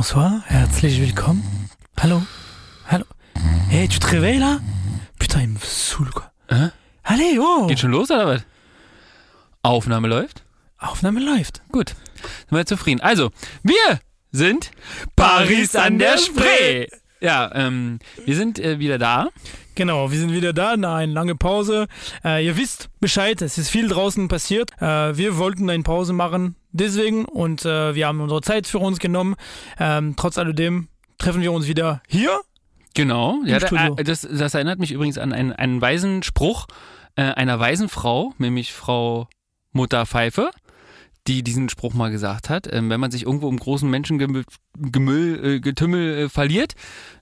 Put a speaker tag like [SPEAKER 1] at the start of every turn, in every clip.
[SPEAKER 1] Bonsoir, herzlich willkommen. Hallo, hallo. Hey, tu te réveilles là Putain, il me saoule quoi.
[SPEAKER 2] Hä?
[SPEAKER 1] Allez, oh
[SPEAKER 2] Geht schon los oder was? Aufnahme läuft?
[SPEAKER 1] Aufnahme läuft.
[SPEAKER 2] Gut. Sind wir zufrieden. Also, wir sind Paris an der Spree. Ja, ähm, wir sind äh, wieder da.
[SPEAKER 1] Genau, wir sind wieder da nach einer langen Pause. Äh, ihr wisst Bescheid, es ist viel draußen passiert. Äh, wir wollten eine Pause machen, deswegen und äh, wir haben unsere Zeit für uns genommen. Ähm, trotz alledem treffen wir uns wieder hier.
[SPEAKER 2] Genau. Ja, da, äh, das, das erinnert mich übrigens an einen, einen weisen Spruch äh, einer weisen Frau, nämlich Frau Mutter Pfeife, die diesen Spruch mal gesagt hat. Ähm, wenn man sich irgendwo im großen Menschengemüll äh, Getümmel äh, verliert,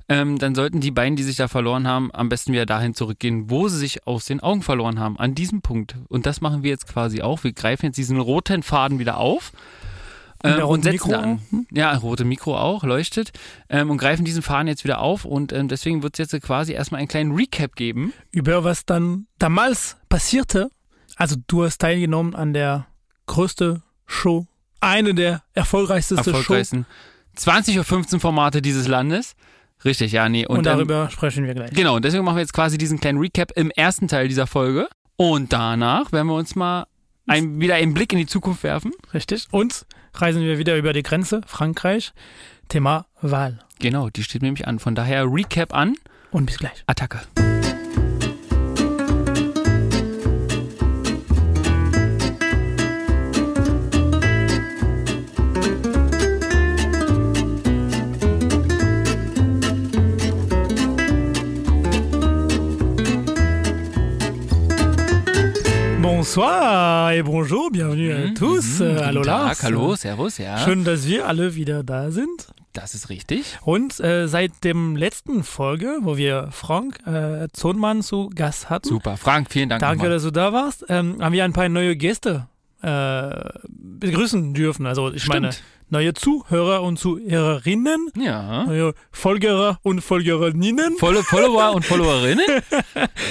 [SPEAKER 2] ähm, dann sollten die beiden, die sich da verloren haben, am besten wieder dahin zurückgehen, wo sie sich aus den Augen verloren haben. An diesem Punkt. Und das machen wir jetzt quasi auch. Wir greifen jetzt diesen roten Faden wieder auf. Ähm, und setzen
[SPEAKER 1] Mikro
[SPEAKER 2] an. Ja, rote Mikro auch, leuchtet. Ähm, und greifen diesen Faden jetzt wieder auf. Und ähm, deswegen wird es jetzt quasi erstmal einen kleinen Recap geben.
[SPEAKER 1] über was dann damals passierte. Also du hast teilgenommen an der größte Show, eine der erfolgreichsten Show.
[SPEAKER 2] Erfolgreichsten 20.15 Uhr Formate dieses Landes. Richtig, ja, nee.
[SPEAKER 1] Und,
[SPEAKER 2] Und, ähm,
[SPEAKER 1] darüber sprechen wir gleich.
[SPEAKER 2] Genau, und deswegen machen wir jetzt quasi diesen kleinen Recap im ersten Teil dieser Folge. Und danach werden wir uns mal ein, wieder einen Blick in die Zukunft werfen.
[SPEAKER 1] Richtig. Und reisen wir wieder über die Grenze, Frankreich. Thema Wahl.
[SPEAKER 2] Genau, die steht nämlich an. Von daher Recap an,
[SPEAKER 1] Und bis gleich.
[SPEAKER 2] Attacke.
[SPEAKER 1] Bonsoir et bonjour, bienvenue à tous.
[SPEAKER 2] Mhm,
[SPEAKER 1] Äh,
[SPEAKER 2] guten
[SPEAKER 1] hallo Lars.
[SPEAKER 2] Tag, hallo, servus, ja.
[SPEAKER 1] Schön, dass wir alle wieder da sind.
[SPEAKER 2] Das ist richtig.
[SPEAKER 1] Und äh, seit dem letzten Folge, wo wir Frank äh, Zohnmann zu Gast hatten,
[SPEAKER 2] Super. Frank, vielen Dank.
[SPEAKER 1] danke,
[SPEAKER 2] nochmal.
[SPEAKER 1] dass du da warst, ähm, haben wir ein paar neue Gäste äh, begrüßen dürfen. Also ich meine,
[SPEAKER 2] Stimmt.
[SPEAKER 1] neue Zuhörer und Zuhörerinnen,
[SPEAKER 2] Ja.
[SPEAKER 1] neue Folgerer und Folgerinnen.
[SPEAKER 2] Volle Follower und Followerinnen?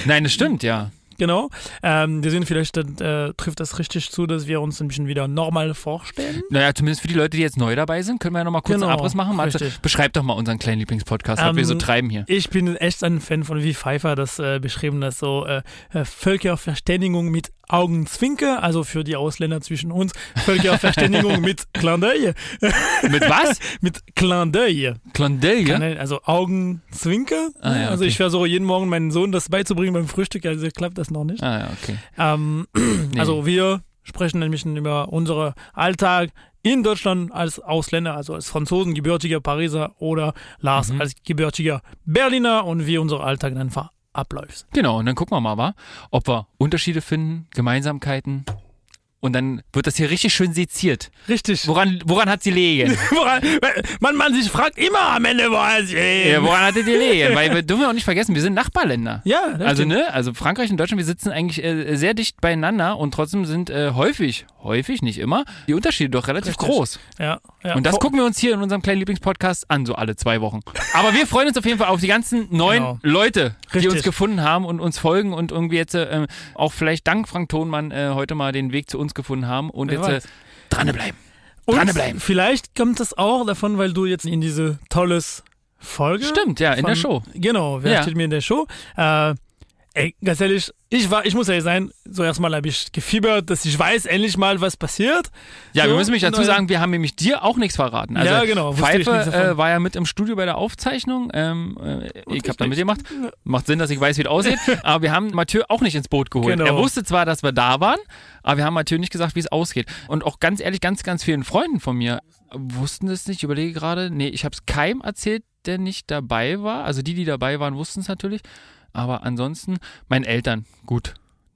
[SPEAKER 2] Nein, das stimmt, ja.
[SPEAKER 1] Genau. Ähm, wir sehen vielleicht, äh, trifft das richtig zu, dass wir uns ein bisschen wieder normal vorstellen.
[SPEAKER 2] Naja, zumindest für die Leute, die jetzt neu dabei sind, können wir ja nochmal kurz
[SPEAKER 1] Genau,
[SPEAKER 2] einen Abriss machen. Matze, beschreib doch mal unseren kleinen Lieblingspodcast, was
[SPEAKER 1] Ähm,
[SPEAKER 2] wir so treiben hier.
[SPEAKER 1] Ich bin echt ein Fan von, wie Pfeiffer das äh, beschrieben hat, so äh, äh, Völkerverständigung mit Augenzwinker, also für die Ausländer zwischen uns, Völkerverständigung mit Clin d'œil,
[SPEAKER 2] Mit was?
[SPEAKER 1] mit Clin d'œil. Keine- Also Augenzwinker.
[SPEAKER 2] Ah, ja,
[SPEAKER 1] Also
[SPEAKER 2] okay.
[SPEAKER 1] ich versuche jeden Morgen meinen Sohn das beizubringen beim Frühstück, also klappt das noch nicht.
[SPEAKER 2] Ah, ja, okay.
[SPEAKER 1] Ähm,
[SPEAKER 2] Nee.
[SPEAKER 1] Also wir sprechen nämlich über unseren Alltag in Deutschland als Ausländer, also als Franzosen, gebürtiger Pariser oder Lars
[SPEAKER 2] Mhm.
[SPEAKER 1] als gebürtiger Berliner und wie unser Alltag dann abläuft.
[SPEAKER 2] Genau, und dann gucken wir mal, wa? ob wir Unterschiede finden, Gemeinsamkeiten. Und dann wird das hier richtig schön seziert.
[SPEAKER 1] Richtig.
[SPEAKER 2] Woran, woran hat sie?
[SPEAKER 1] Woran- man, man sich fragt immer am Ende, woran es
[SPEAKER 2] ja, woran hat sie die liegen? Weil wir dürfen ja auch nicht vergessen, wir sind Nachbarländer.
[SPEAKER 1] Ja,
[SPEAKER 2] Also
[SPEAKER 1] stimmt.
[SPEAKER 2] ne, also Frankreich und Deutschland, wir sitzen eigentlich äh, sehr dicht beieinander und trotzdem sind äh, häufig, häufig, nicht immer, die Unterschiede doch relativ
[SPEAKER 1] Richtig.
[SPEAKER 2] groß.
[SPEAKER 1] Ja, ja.
[SPEAKER 2] Und das
[SPEAKER 1] Vor-
[SPEAKER 2] gucken wir uns hier in unserem kleinen Lieblingspodcast an, so alle zwei Wochen. Aber wir freuen uns auf jeden Fall auf die ganzen neuen
[SPEAKER 1] Genau.
[SPEAKER 2] Leute, die
[SPEAKER 1] Richtig.
[SPEAKER 2] uns gefunden haben und uns folgen und irgendwie jetzt äh, auch vielleicht dank Frank Thonmann äh, heute mal den Weg zu uns gefunden haben und
[SPEAKER 1] Wer
[SPEAKER 2] jetzt äh, dranbleiben.
[SPEAKER 1] Und
[SPEAKER 2] dranbleiben.
[SPEAKER 1] vielleicht kommt es auch davon, weil du jetzt in diese tolles Folge.
[SPEAKER 2] Stimmt, ja, in der
[SPEAKER 1] von-
[SPEAKER 2] Show.
[SPEAKER 1] Genau, wer
[SPEAKER 2] Ja.
[SPEAKER 1] steht mir in der Show? Äh, ey, ganz ehrlich, ich war, ich muss ehrlich sein, so erstmal habe ich gefiebert, dass ich weiß endlich mal, was passiert.
[SPEAKER 2] Ja,
[SPEAKER 1] So,
[SPEAKER 2] wir müssen mich dazu
[SPEAKER 1] neue-
[SPEAKER 2] sagen, wir haben nämlich dir auch nichts verraten. Also
[SPEAKER 1] Ja, genau,
[SPEAKER 2] Pfeife äh, war ja mit im Studio bei der Aufzeichnung. Ähm, äh, ich habe da mitgemacht. Macht Sinn, dass ich weiß, wie es aussieht. aber wir haben Mathieu auch nicht ins Boot geholt.
[SPEAKER 1] Genau.
[SPEAKER 2] Er wusste zwar, dass wir da waren, aber wir haben Mathieu nicht gesagt, wie es ausgeht. Und auch ganz ehrlich, ganz, ganz vielen Freunden von mir wussten es nicht. Ich überlege gerade, nee, ich habe es keinem erzählt, der nicht dabei war. Also die, die dabei waren, wussten es natürlich. Aber ansonsten, meinen Eltern, gut.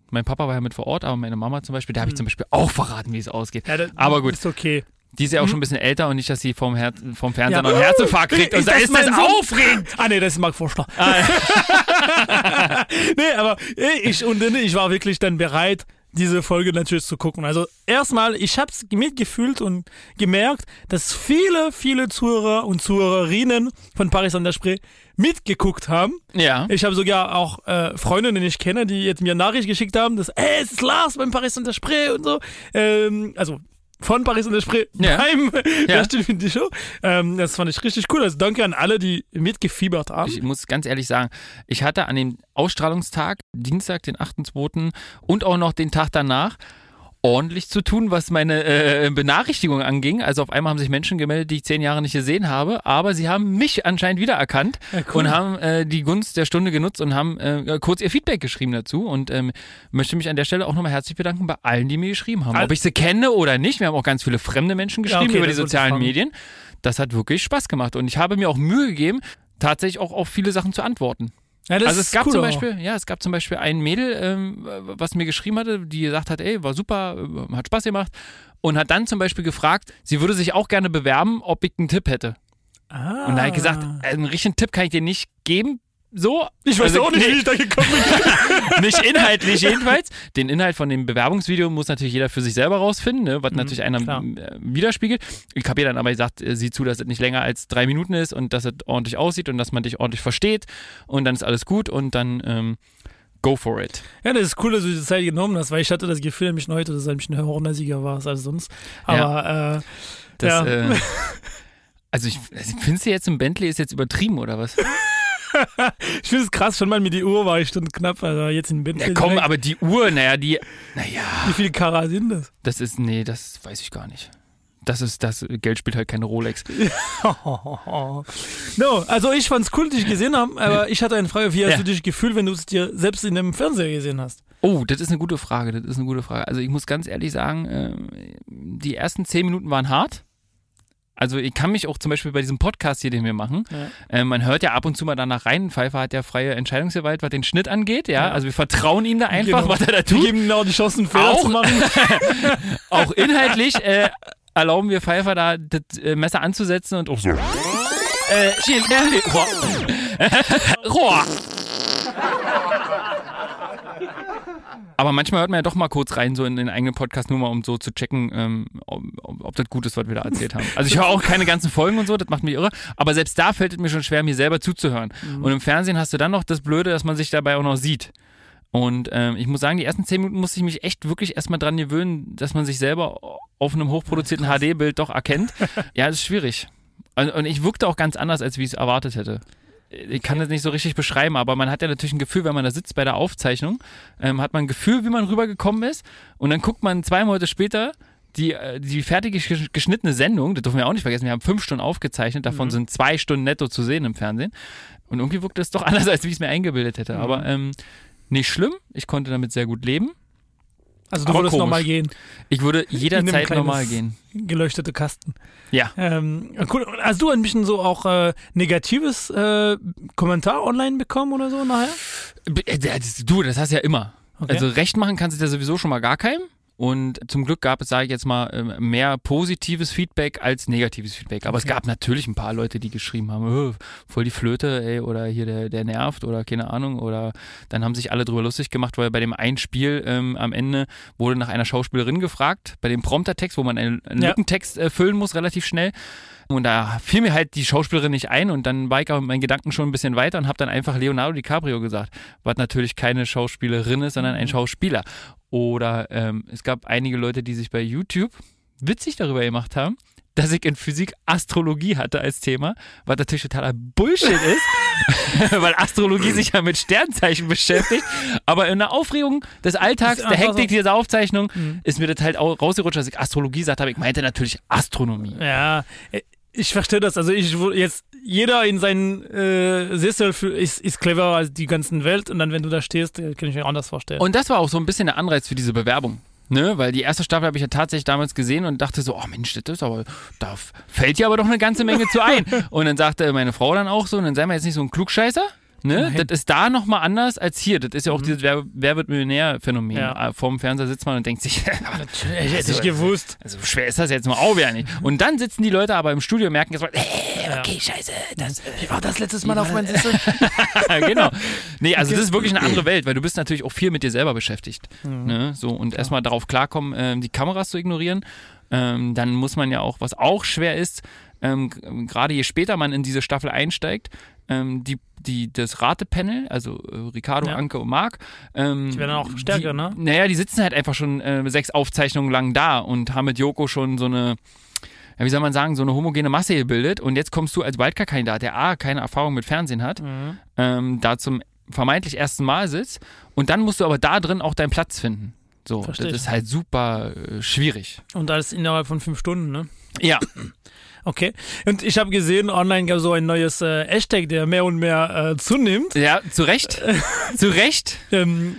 [SPEAKER 2] Mein Papa war ja mit vor Ort, aber meine Mama zum Beispiel, da habe ich zum Beispiel auch verraten, wie es ausgeht.
[SPEAKER 1] Ja, das
[SPEAKER 2] Aber gut.
[SPEAKER 1] Ist okay.
[SPEAKER 2] Die ist ja auch schon ein bisschen älter und nicht, dass sie vom, Her vom Fernseher
[SPEAKER 1] Ja.
[SPEAKER 2] noch einen Herzinfarkt kriegt. Und
[SPEAKER 1] Ist
[SPEAKER 2] da
[SPEAKER 1] das
[SPEAKER 2] ist das aufregend.
[SPEAKER 1] Ah, nee, das ist Mark Forster. nee, aber ey, ich, und ich war wirklich dann bereit, diese Folge natürlich zu gucken. Also erstmal, ich habe es mitgefühlt und gemerkt, dass viele, viele Zuhörer und Zuhörerinnen von Paris an der Spree mitgeguckt haben.
[SPEAKER 2] Ja.
[SPEAKER 1] Ich habe sogar auch äh, Freunde, die ich kenne, die jetzt mir Nachricht geschickt haben, dass, ey, es ist Lars beim Paris an der Spree und so. Ähm, also von Paris und der Spree
[SPEAKER 2] Ja.
[SPEAKER 1] beim
[SPEAKER 2] Ja.
[SPEAKER 1] die Show. Ähm, das fand ich richtig cool. Also danke an alle, die mitgefiebert haben.
[SPEAKER 2] Ich muss ganz ehrlich sagen, ich hatte an dem Ausstrahlungstag, Dienstag, den 8.2. und auch noch den Tag danach ordentlich zu tun, was meine äh, Benachrichtigung anging. Also auf einmal haben sich Menschen gemeldet, die ich zehn Jahre nicht gesehen habe, aber sie haben mich anscheinend wiedererkannt
[SPEAKER 1] Ja, cool.
[SPEAKER 2] und haben äh, die Gunst der Stunde genutzt und haben äh, kurz ihr Feedback geschrieben dazu und ähm, möchte mich an der Stelle auch nochmal herzlich bedanken bei allen, die mir geschrieben haben.
[SPEAKER 1] Al-
[SPEAKER 2] Ob ich sie kenne oder nicht, wir haben auch ganz viele fremde Menschen
[SPEAKER 1] Ja,
[SPEAKER 2] geschrieben
[SPEAKER 1] okay,
[SPEAKER 2] über die sozialen. Medien. Das hat wirklich Spaß gemacht und ich habe mir auch Mühe gegeben, tatsächlich auch auf viele Sachen zu antworten.
[SPEAKER 1] Ja,
[SPEAKER 2] also es gab
[SPEAKER 1] cool
[SPEAKER 2] zum
[SPEAKER 1] auch.
[SPEAKER 2] Beispiel, ja, es gab zum Beispiel ein Mädel, ähm, was mir geschrieben hatte, die gesagt hat, ey, war super, äh, hat Spaß gemacht und hat dann zum Beispiel gefragt, sie würde sich auch gerne bewerben, ob ich einen Tipp hätte.
[SPEAKER 1] Ah.
[SPEAKER 2] Und da habe ich gesagt, äh, einen richtigen Tipp kann ich dir nicht geben, so.
[SPEAKER 1] ich weiß
[SPEAKER 2] Also,
[SPEAKER 1] auch nicht,
[SPEAKER 2] nee,
[SPEAKER 1] wie ich da gekommen bin.
[SPEAKER 2] nicht inhaltlich jedenfalls. Den Inhalt von dem Bewerbungsvideo muss natürlich jeder für sich selber rausfinden, ne, was natürlich einer
[SPEAKER 1] Mhm, klar.
[SPEAKER 2] äh, widerspiegelt. Ich habe ihr dann aber gesagt, äh, sieh zu, dass es nicht länger als drei Minuten ist und dass es ordentlich aussieht und dass man dich ordentlich versteht und dann ist alles gut und dann ähm, go for it.
[SPEAKER 1] Ja, das ist cool, dass du die Zeit genommen hast, weil ich hatte das Gefühl, nämlich heute, dass er ein bisschen hornasiger war als sonst. Aber äh,
[SPEAKER 2] Das,
[SPEAKER 1] Ja.
[SPEAKER 2] äh, also ich, findest du jetzt ein Bentley ist jetzt übertrieben oder was?
[SPEAKER 1] ich finde es krass, schon mal mit die Uhr war ich dann knapp, also jetzt in Bentley.
[SPEAKER 2] Ja, komm,
[SPEAKER 1] direkt.
[SPEAKER 2] aber die Uhr, naja, die, naja,
[SPEAKER 1] Wie viele Karat sind das?
[SPEAKER 2] das ist, nee, das weiß ich gar nicht. Das ist, das Geld spielt halt keine Rolex.
[SPEAKER 1] no, also ich fand's cool, dich gesehen haben, aber ich hatte eine Frage, wie hast
[SPEAKER 2] Ja.
[SPEAKER 1] du dich gefühlt, wenn du es dir selbst in dem Fernseher gesehen hast?
[SPEAKER 2] Oh, das ist eine gute Frage. Das ist eine gute Frage. Also ich muss ganz ehrlich sagen, ähm, die ersten zehn Minuten waren hart. Also ich kann mich auch zum Beispiel bei diesem Podcast hier, den wir machen,
[SPEAKER 1] Ja.
[SPEAKER 2] äh, man hört ja ab und zu mal danach rein, Pfeiffer hat ja freie Entscheidungsgewalt, was den Schnitt angeht, ja.
[SPEAKER 1] Ja.
[SPEAKER 2] Also wir vertrauen ihm da einfach,
[SPEAKER 1] Genau.
[SPEAKER 2] was er da
[SPEAKER 1] Wir
[SPEAKER 2] tut.
[SPEAKER 1] geben genau die Chance, einen Fehler
[SPEAKER 2] Auch?
[SPEAKER 1] zu machen.
[SPEAKER 2] Auch inhaltlich äh, erlauben wir Pfeiffer da das äh, Messer anzusetzen und auch so. Äh, äh, Rohr. Rohr. Aber manchmal hört man ja doch mal kurz rein, so in den eigenen Podcast, nur mal um so zu checken, ähm, ob, ob, das gut ist, was wir da erzählt haben. Also ich höre auch keine ganzen Folgen und so, das macht mich irre. Aber selbst da fällt es mir schon schwer, mir selber zuzuhören. Und im Fernsehen hast du dann noch das Blöde, dass man sich dabei auch noch sieht. Und ähm, ich muss sagen, die ersten zehn Minuten musste ich mich echt wirklich erstmal dran gewöhnen, dass man sich selber auf einem hochproduzierten HD-Bild doch erkennt. ja, das ist schwierig. Und, und ich wirkte auch ganz anders, als wie ich es erwartet hätte. Ich kann das nicht so richtig beschreiben, aber man hat ja natürlich ein Gefühl, wenn man da sitzt bei der Aufzeichnung, ähm, hat man ein Gefühl, wie man rübergekommen ist. Und dann guckt man zwei Monate später die, äh, die fertige gesch- geschnittene Sendung, das dürfen wir auch nicht vergessen, wir haben fünf Stunden aufgezeichnet, davon sind zwei Stunden netto zu sehen im Fernsehen. Und irgendwie wirkte es doch anders, als wie ich es mir eingebildet hätte. Aber ähm, nicht schlimm, ich konnte damit sehr gut leben.
[SPEAKER 1] Also du
[SPEAKER 2] Aber
[SPEAKER 1] würdest nochmal gehen.
[SPEAKER 2] Ich würde jederzeit normal gehen.
[SPEAKER 1] Geleuchtete Kasten.
[SPEAKER 2] Ja.
[SPEAKER 1] Ähm, cool. Hast du ein bisschen so auch äh, negatives äh, Kommentar online bekommen oder so nachher?
[SPEAKER 2] Äh, Du, das hast du ja immer.
[SPEAKER 1] Okay.
[SPEAKER 2] Also recht machen kannst du dir sowieso schon mal gar keinem. Und zum Glück gab es, sage ich jetzt mal, ähm, mehr positives Feedback als negatives Feedback. Aber es
[SPEAKER 1] Okay.
[SPEAKER 2] gab natürlich ein paar Leute, die geschrieben haben, "Oh, voll die Flöte, ey, oder hier der, der nervt oder keine Ahnung. Oder dann haben sich alle drüber lustig gemacht, weil bei dem einen Spiel ähm, am Ende wurde nach einer Schauspielerin gefragt, bei dem Promptertext, wo man einen. Lückentext äh, füllen muss, relativ schnell. Und da fiel mir halt die Schauspielerin nicht ein und dann war ich aber mit meinen Gedanken schon ein bisschen weiter und habe dann einfach Leonardo DiCaprio gesagt, was natürlich keine Schauspielerin ist, sondern ein Schauspieler. Oder ähm, es gab einige Leute, die sich bei YouTube witzig darüber gemacht haben, dass ich in Physik Astrologie hatte als Thema, was natürlich totaler Bullshit ist, weil Astrologie sich ja mit Sternzeichen beschäftigt. Aber in der Aufregung des Alltags, der Hektik
[SPEAKER 1] so.
[SPEAKER 2] dieser Aufzeichnung,
[SPEAKER 1] Mhm.
[SPEAKER 2] ist mir das halt auch rausgerutscht, dass ich Astrologie gesagt habe. Ich meinte natürlich Astronomie.
[SPEAKER 1] Ja, ich verstehe das. Also ich wurde jetzt jeder in seinen äh, Sessel ist, ist cleverer als die ganzen Welt und dann wenn du da stehst, äh, kann ich mir anders vorstellen.
[SPEAKER 2] Und das war auch so ein bisschen der Anreiz für diese Bewerbung. Ne, weil die erste Staffel habe ich ja tatsächlich damals gesehen und dachte so, oh Mensch, das ist aber, da fällt ja aber doch eine ganze Menge zu ein. Und dann sagte meine Frau dann auch so, und dann sei mal jetzt nicht so ein Klugscheißer. Ne? Das ist da nochmal anders als hier. Das ist ja auch dieses Wer, Wer wird Millionär-Phänomen.
[SPEAKER 1] Ja.
[SPEAKER 2] Äh, Vorm Fernseher sitzt man und denkt sich,
[SPEAKER 1] Natürlich hätte
[SPEAKER 2] Also,
[SPEAKER 1] ich gewusst.
[SPEAKER 2] also schwer ist das jetzt mal auch wieder nicht. Und dann sitzen die Leute aber im Studio und merken erstmal, äh, okay, scheiße, das,
[SPEAKER 1] Wie war das letztes Mal auf meinem Sessel?
[SPEAKER 2] genau. Nee, also das ist wirklich eine andere Welt, weil du bist natürlich auch viel mit dir selber beschäftigt. Ne? So, und erstmal darauf klarkommen, ähm, die Kameras zu ignorieren. Ähm, dann muss man ja auch, was auch schwer ist, ähm, gerade je später man in diese Staffel einsteigt, ähm, die, die, das Ratepanel, also äh, Ricardo,
[SPEAKER 1] Ja.
[SPEAKER 2] Anke und Marc. Ähm,
[SPEAKER 1] Die werden auch stärker,
[SPEAKER 2] die,
[SPEAKER 1] ne?
[SPEAKER 2] Naja, die sitzen halt einfach schon äh, sechs Aufzeichnungen lang da und haben mit Joko schon so eine, wie soll man sagen, so eine homogene Masse gebildet. Und jetzt kommst du als Wildcard-Kandidat, der A, keine Erfahrung mit Fernsehen hat,
[SPEAKER 1] Mhm.
[SPEAKER 2] ähm, da zum vermeintlich ersten Mal sitzt und dann musst du aber da drin auch deinen Platz finden. So,
[SPEAKER 1] Versteh
[SPEAKER 2] das ist halt super äh, schwierig.
[SPEAKER 1] Und alles innerhalb von fünf Stunden, ne?
[SPEAKER 2] Ja,
[SPEAKER 1] Okay. Und ich habe gesehen, online gab es so ein neues äh, Hashtag, der mehr und mehr äh, zunimmt.
[SPEAKER 2] ja, zu Recht. zu Recht.
[SPEAKER 1] Ähm,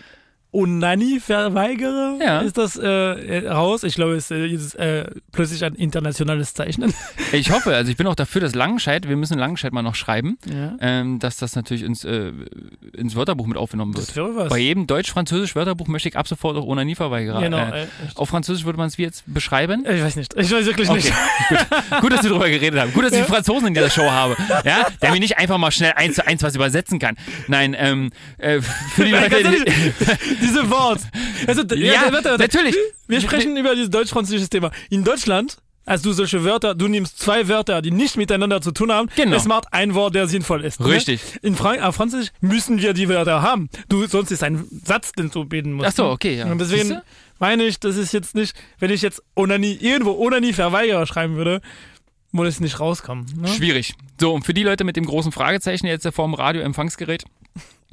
[SPEAKER 1] Onani-Verweigerer
[SPEAKER 2] Ja.
[SPEAKER 1] ist das äh, äh, raus. Ich glaube, es ist äh, äh, plötzlich ein internationales Zeichnen.
[SPEAKER 2] Ich hoffe, also ich bin auch dafür, dass Langenscheid, wir müssen Langenscheid mal noch schreiben,
[SPEAKER 1] Ja.
[SPEAKER 2] ähm, dass das natürlich ins, äh, ins Wörterbuch mit aufgenommen wird.
[SPEAKER 1] Das wäre was.
[SPEAKER 2] Bei jedem deutsch-französisch Wörterbuch möchte ich ab sofort auch Onanie-Verweigerer.
[SPEAKER 1] genau.
[SPEAKER 2] Äh, auf Französisch würde man es wie jetzt beschreiben?
[SPEAKER 1] ich weiß nicht. Ich weiß wirklich
[SPEAKER 2] Okay,
[SPEAKER 1] nicht.
[SPEAKER 2] gut. gut, dass wir darüber geredet haben. Gut, dass ich die Franzosen in dieser Show habe. Ja, der mir nicht einfach mal schnell eins zu eins was übersetzen kann. Nein, ähm, äh, für die
[SPEAKER 1] Nein,
[SPEAKER 2] Leute,
[SPEAKER 1] Diese Wort. Also,
[SPEAKER 2] ja,
[SPEAKER 1] warte, warte,
[SPEAKER 2] natürlich.
[SPEAKER 1] Wir sprechen über dieses deutsch-französische Thema. In Deutschland hast du solche Wörter, du nimmst zwei Wörter, die nicht miteinander zu tun haben.
[SPEAKER 2] Genau.
[SPEAKER 1] Es macht ein Wort, der sinnvoll ist.
[SPEAKER 2] Richtig.
[SPEAKER 1] Ne? In Frank auf Französisch müssen wir die Wörter haben. Du, sonst ist ein Satz, den du bilden musst.
[SPEAKER 2] Ach so,
[SPEAKER 1] ne?
[SPEAKER 2] okay, ja.
[SPEAKER 1] Und deswegen meine ich, das ist jetzt nicht, wenn ich jetzt Onanie, irgendwo Onanie Verweigerer schreiben würde, muss es nicht rauskommen. Ne?
[SPEAKER 2] Schwierig. So, und für die Leute mit dem großen Fragezeichen jetzt vor dem Radioempfangsgerät,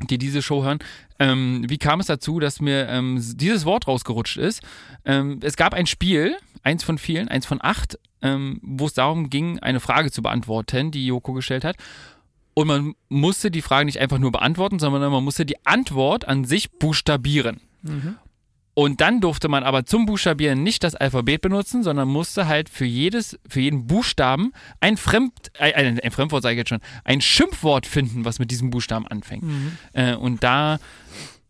[SPEAKER 2] die diese Show hören, ähm, wie kam es dazu, dass mir ähm, dieses Wort rausgerutscht ist? Ähm, es gab ein Spiel, eins von vielen, eins von acht, ähm, wo es darum ging, eine Frage zu beantworten, die Joko gestellt hat. Und man musste die Frage nicht einfach nur beantworten, sondern man musste die Antwort an sich buchstabieren. Und dann durfte man aber zum Buchstabieren nicht das Alphabet benutzen, sondern musste halt für jedes, für jeden Buchstaben ein Fremd, äh, ein, ein Fremdwort sage ich jetzt schon, ein Schimpfwort finden, was mit diesem Buchstaben anfängt. Äh, und da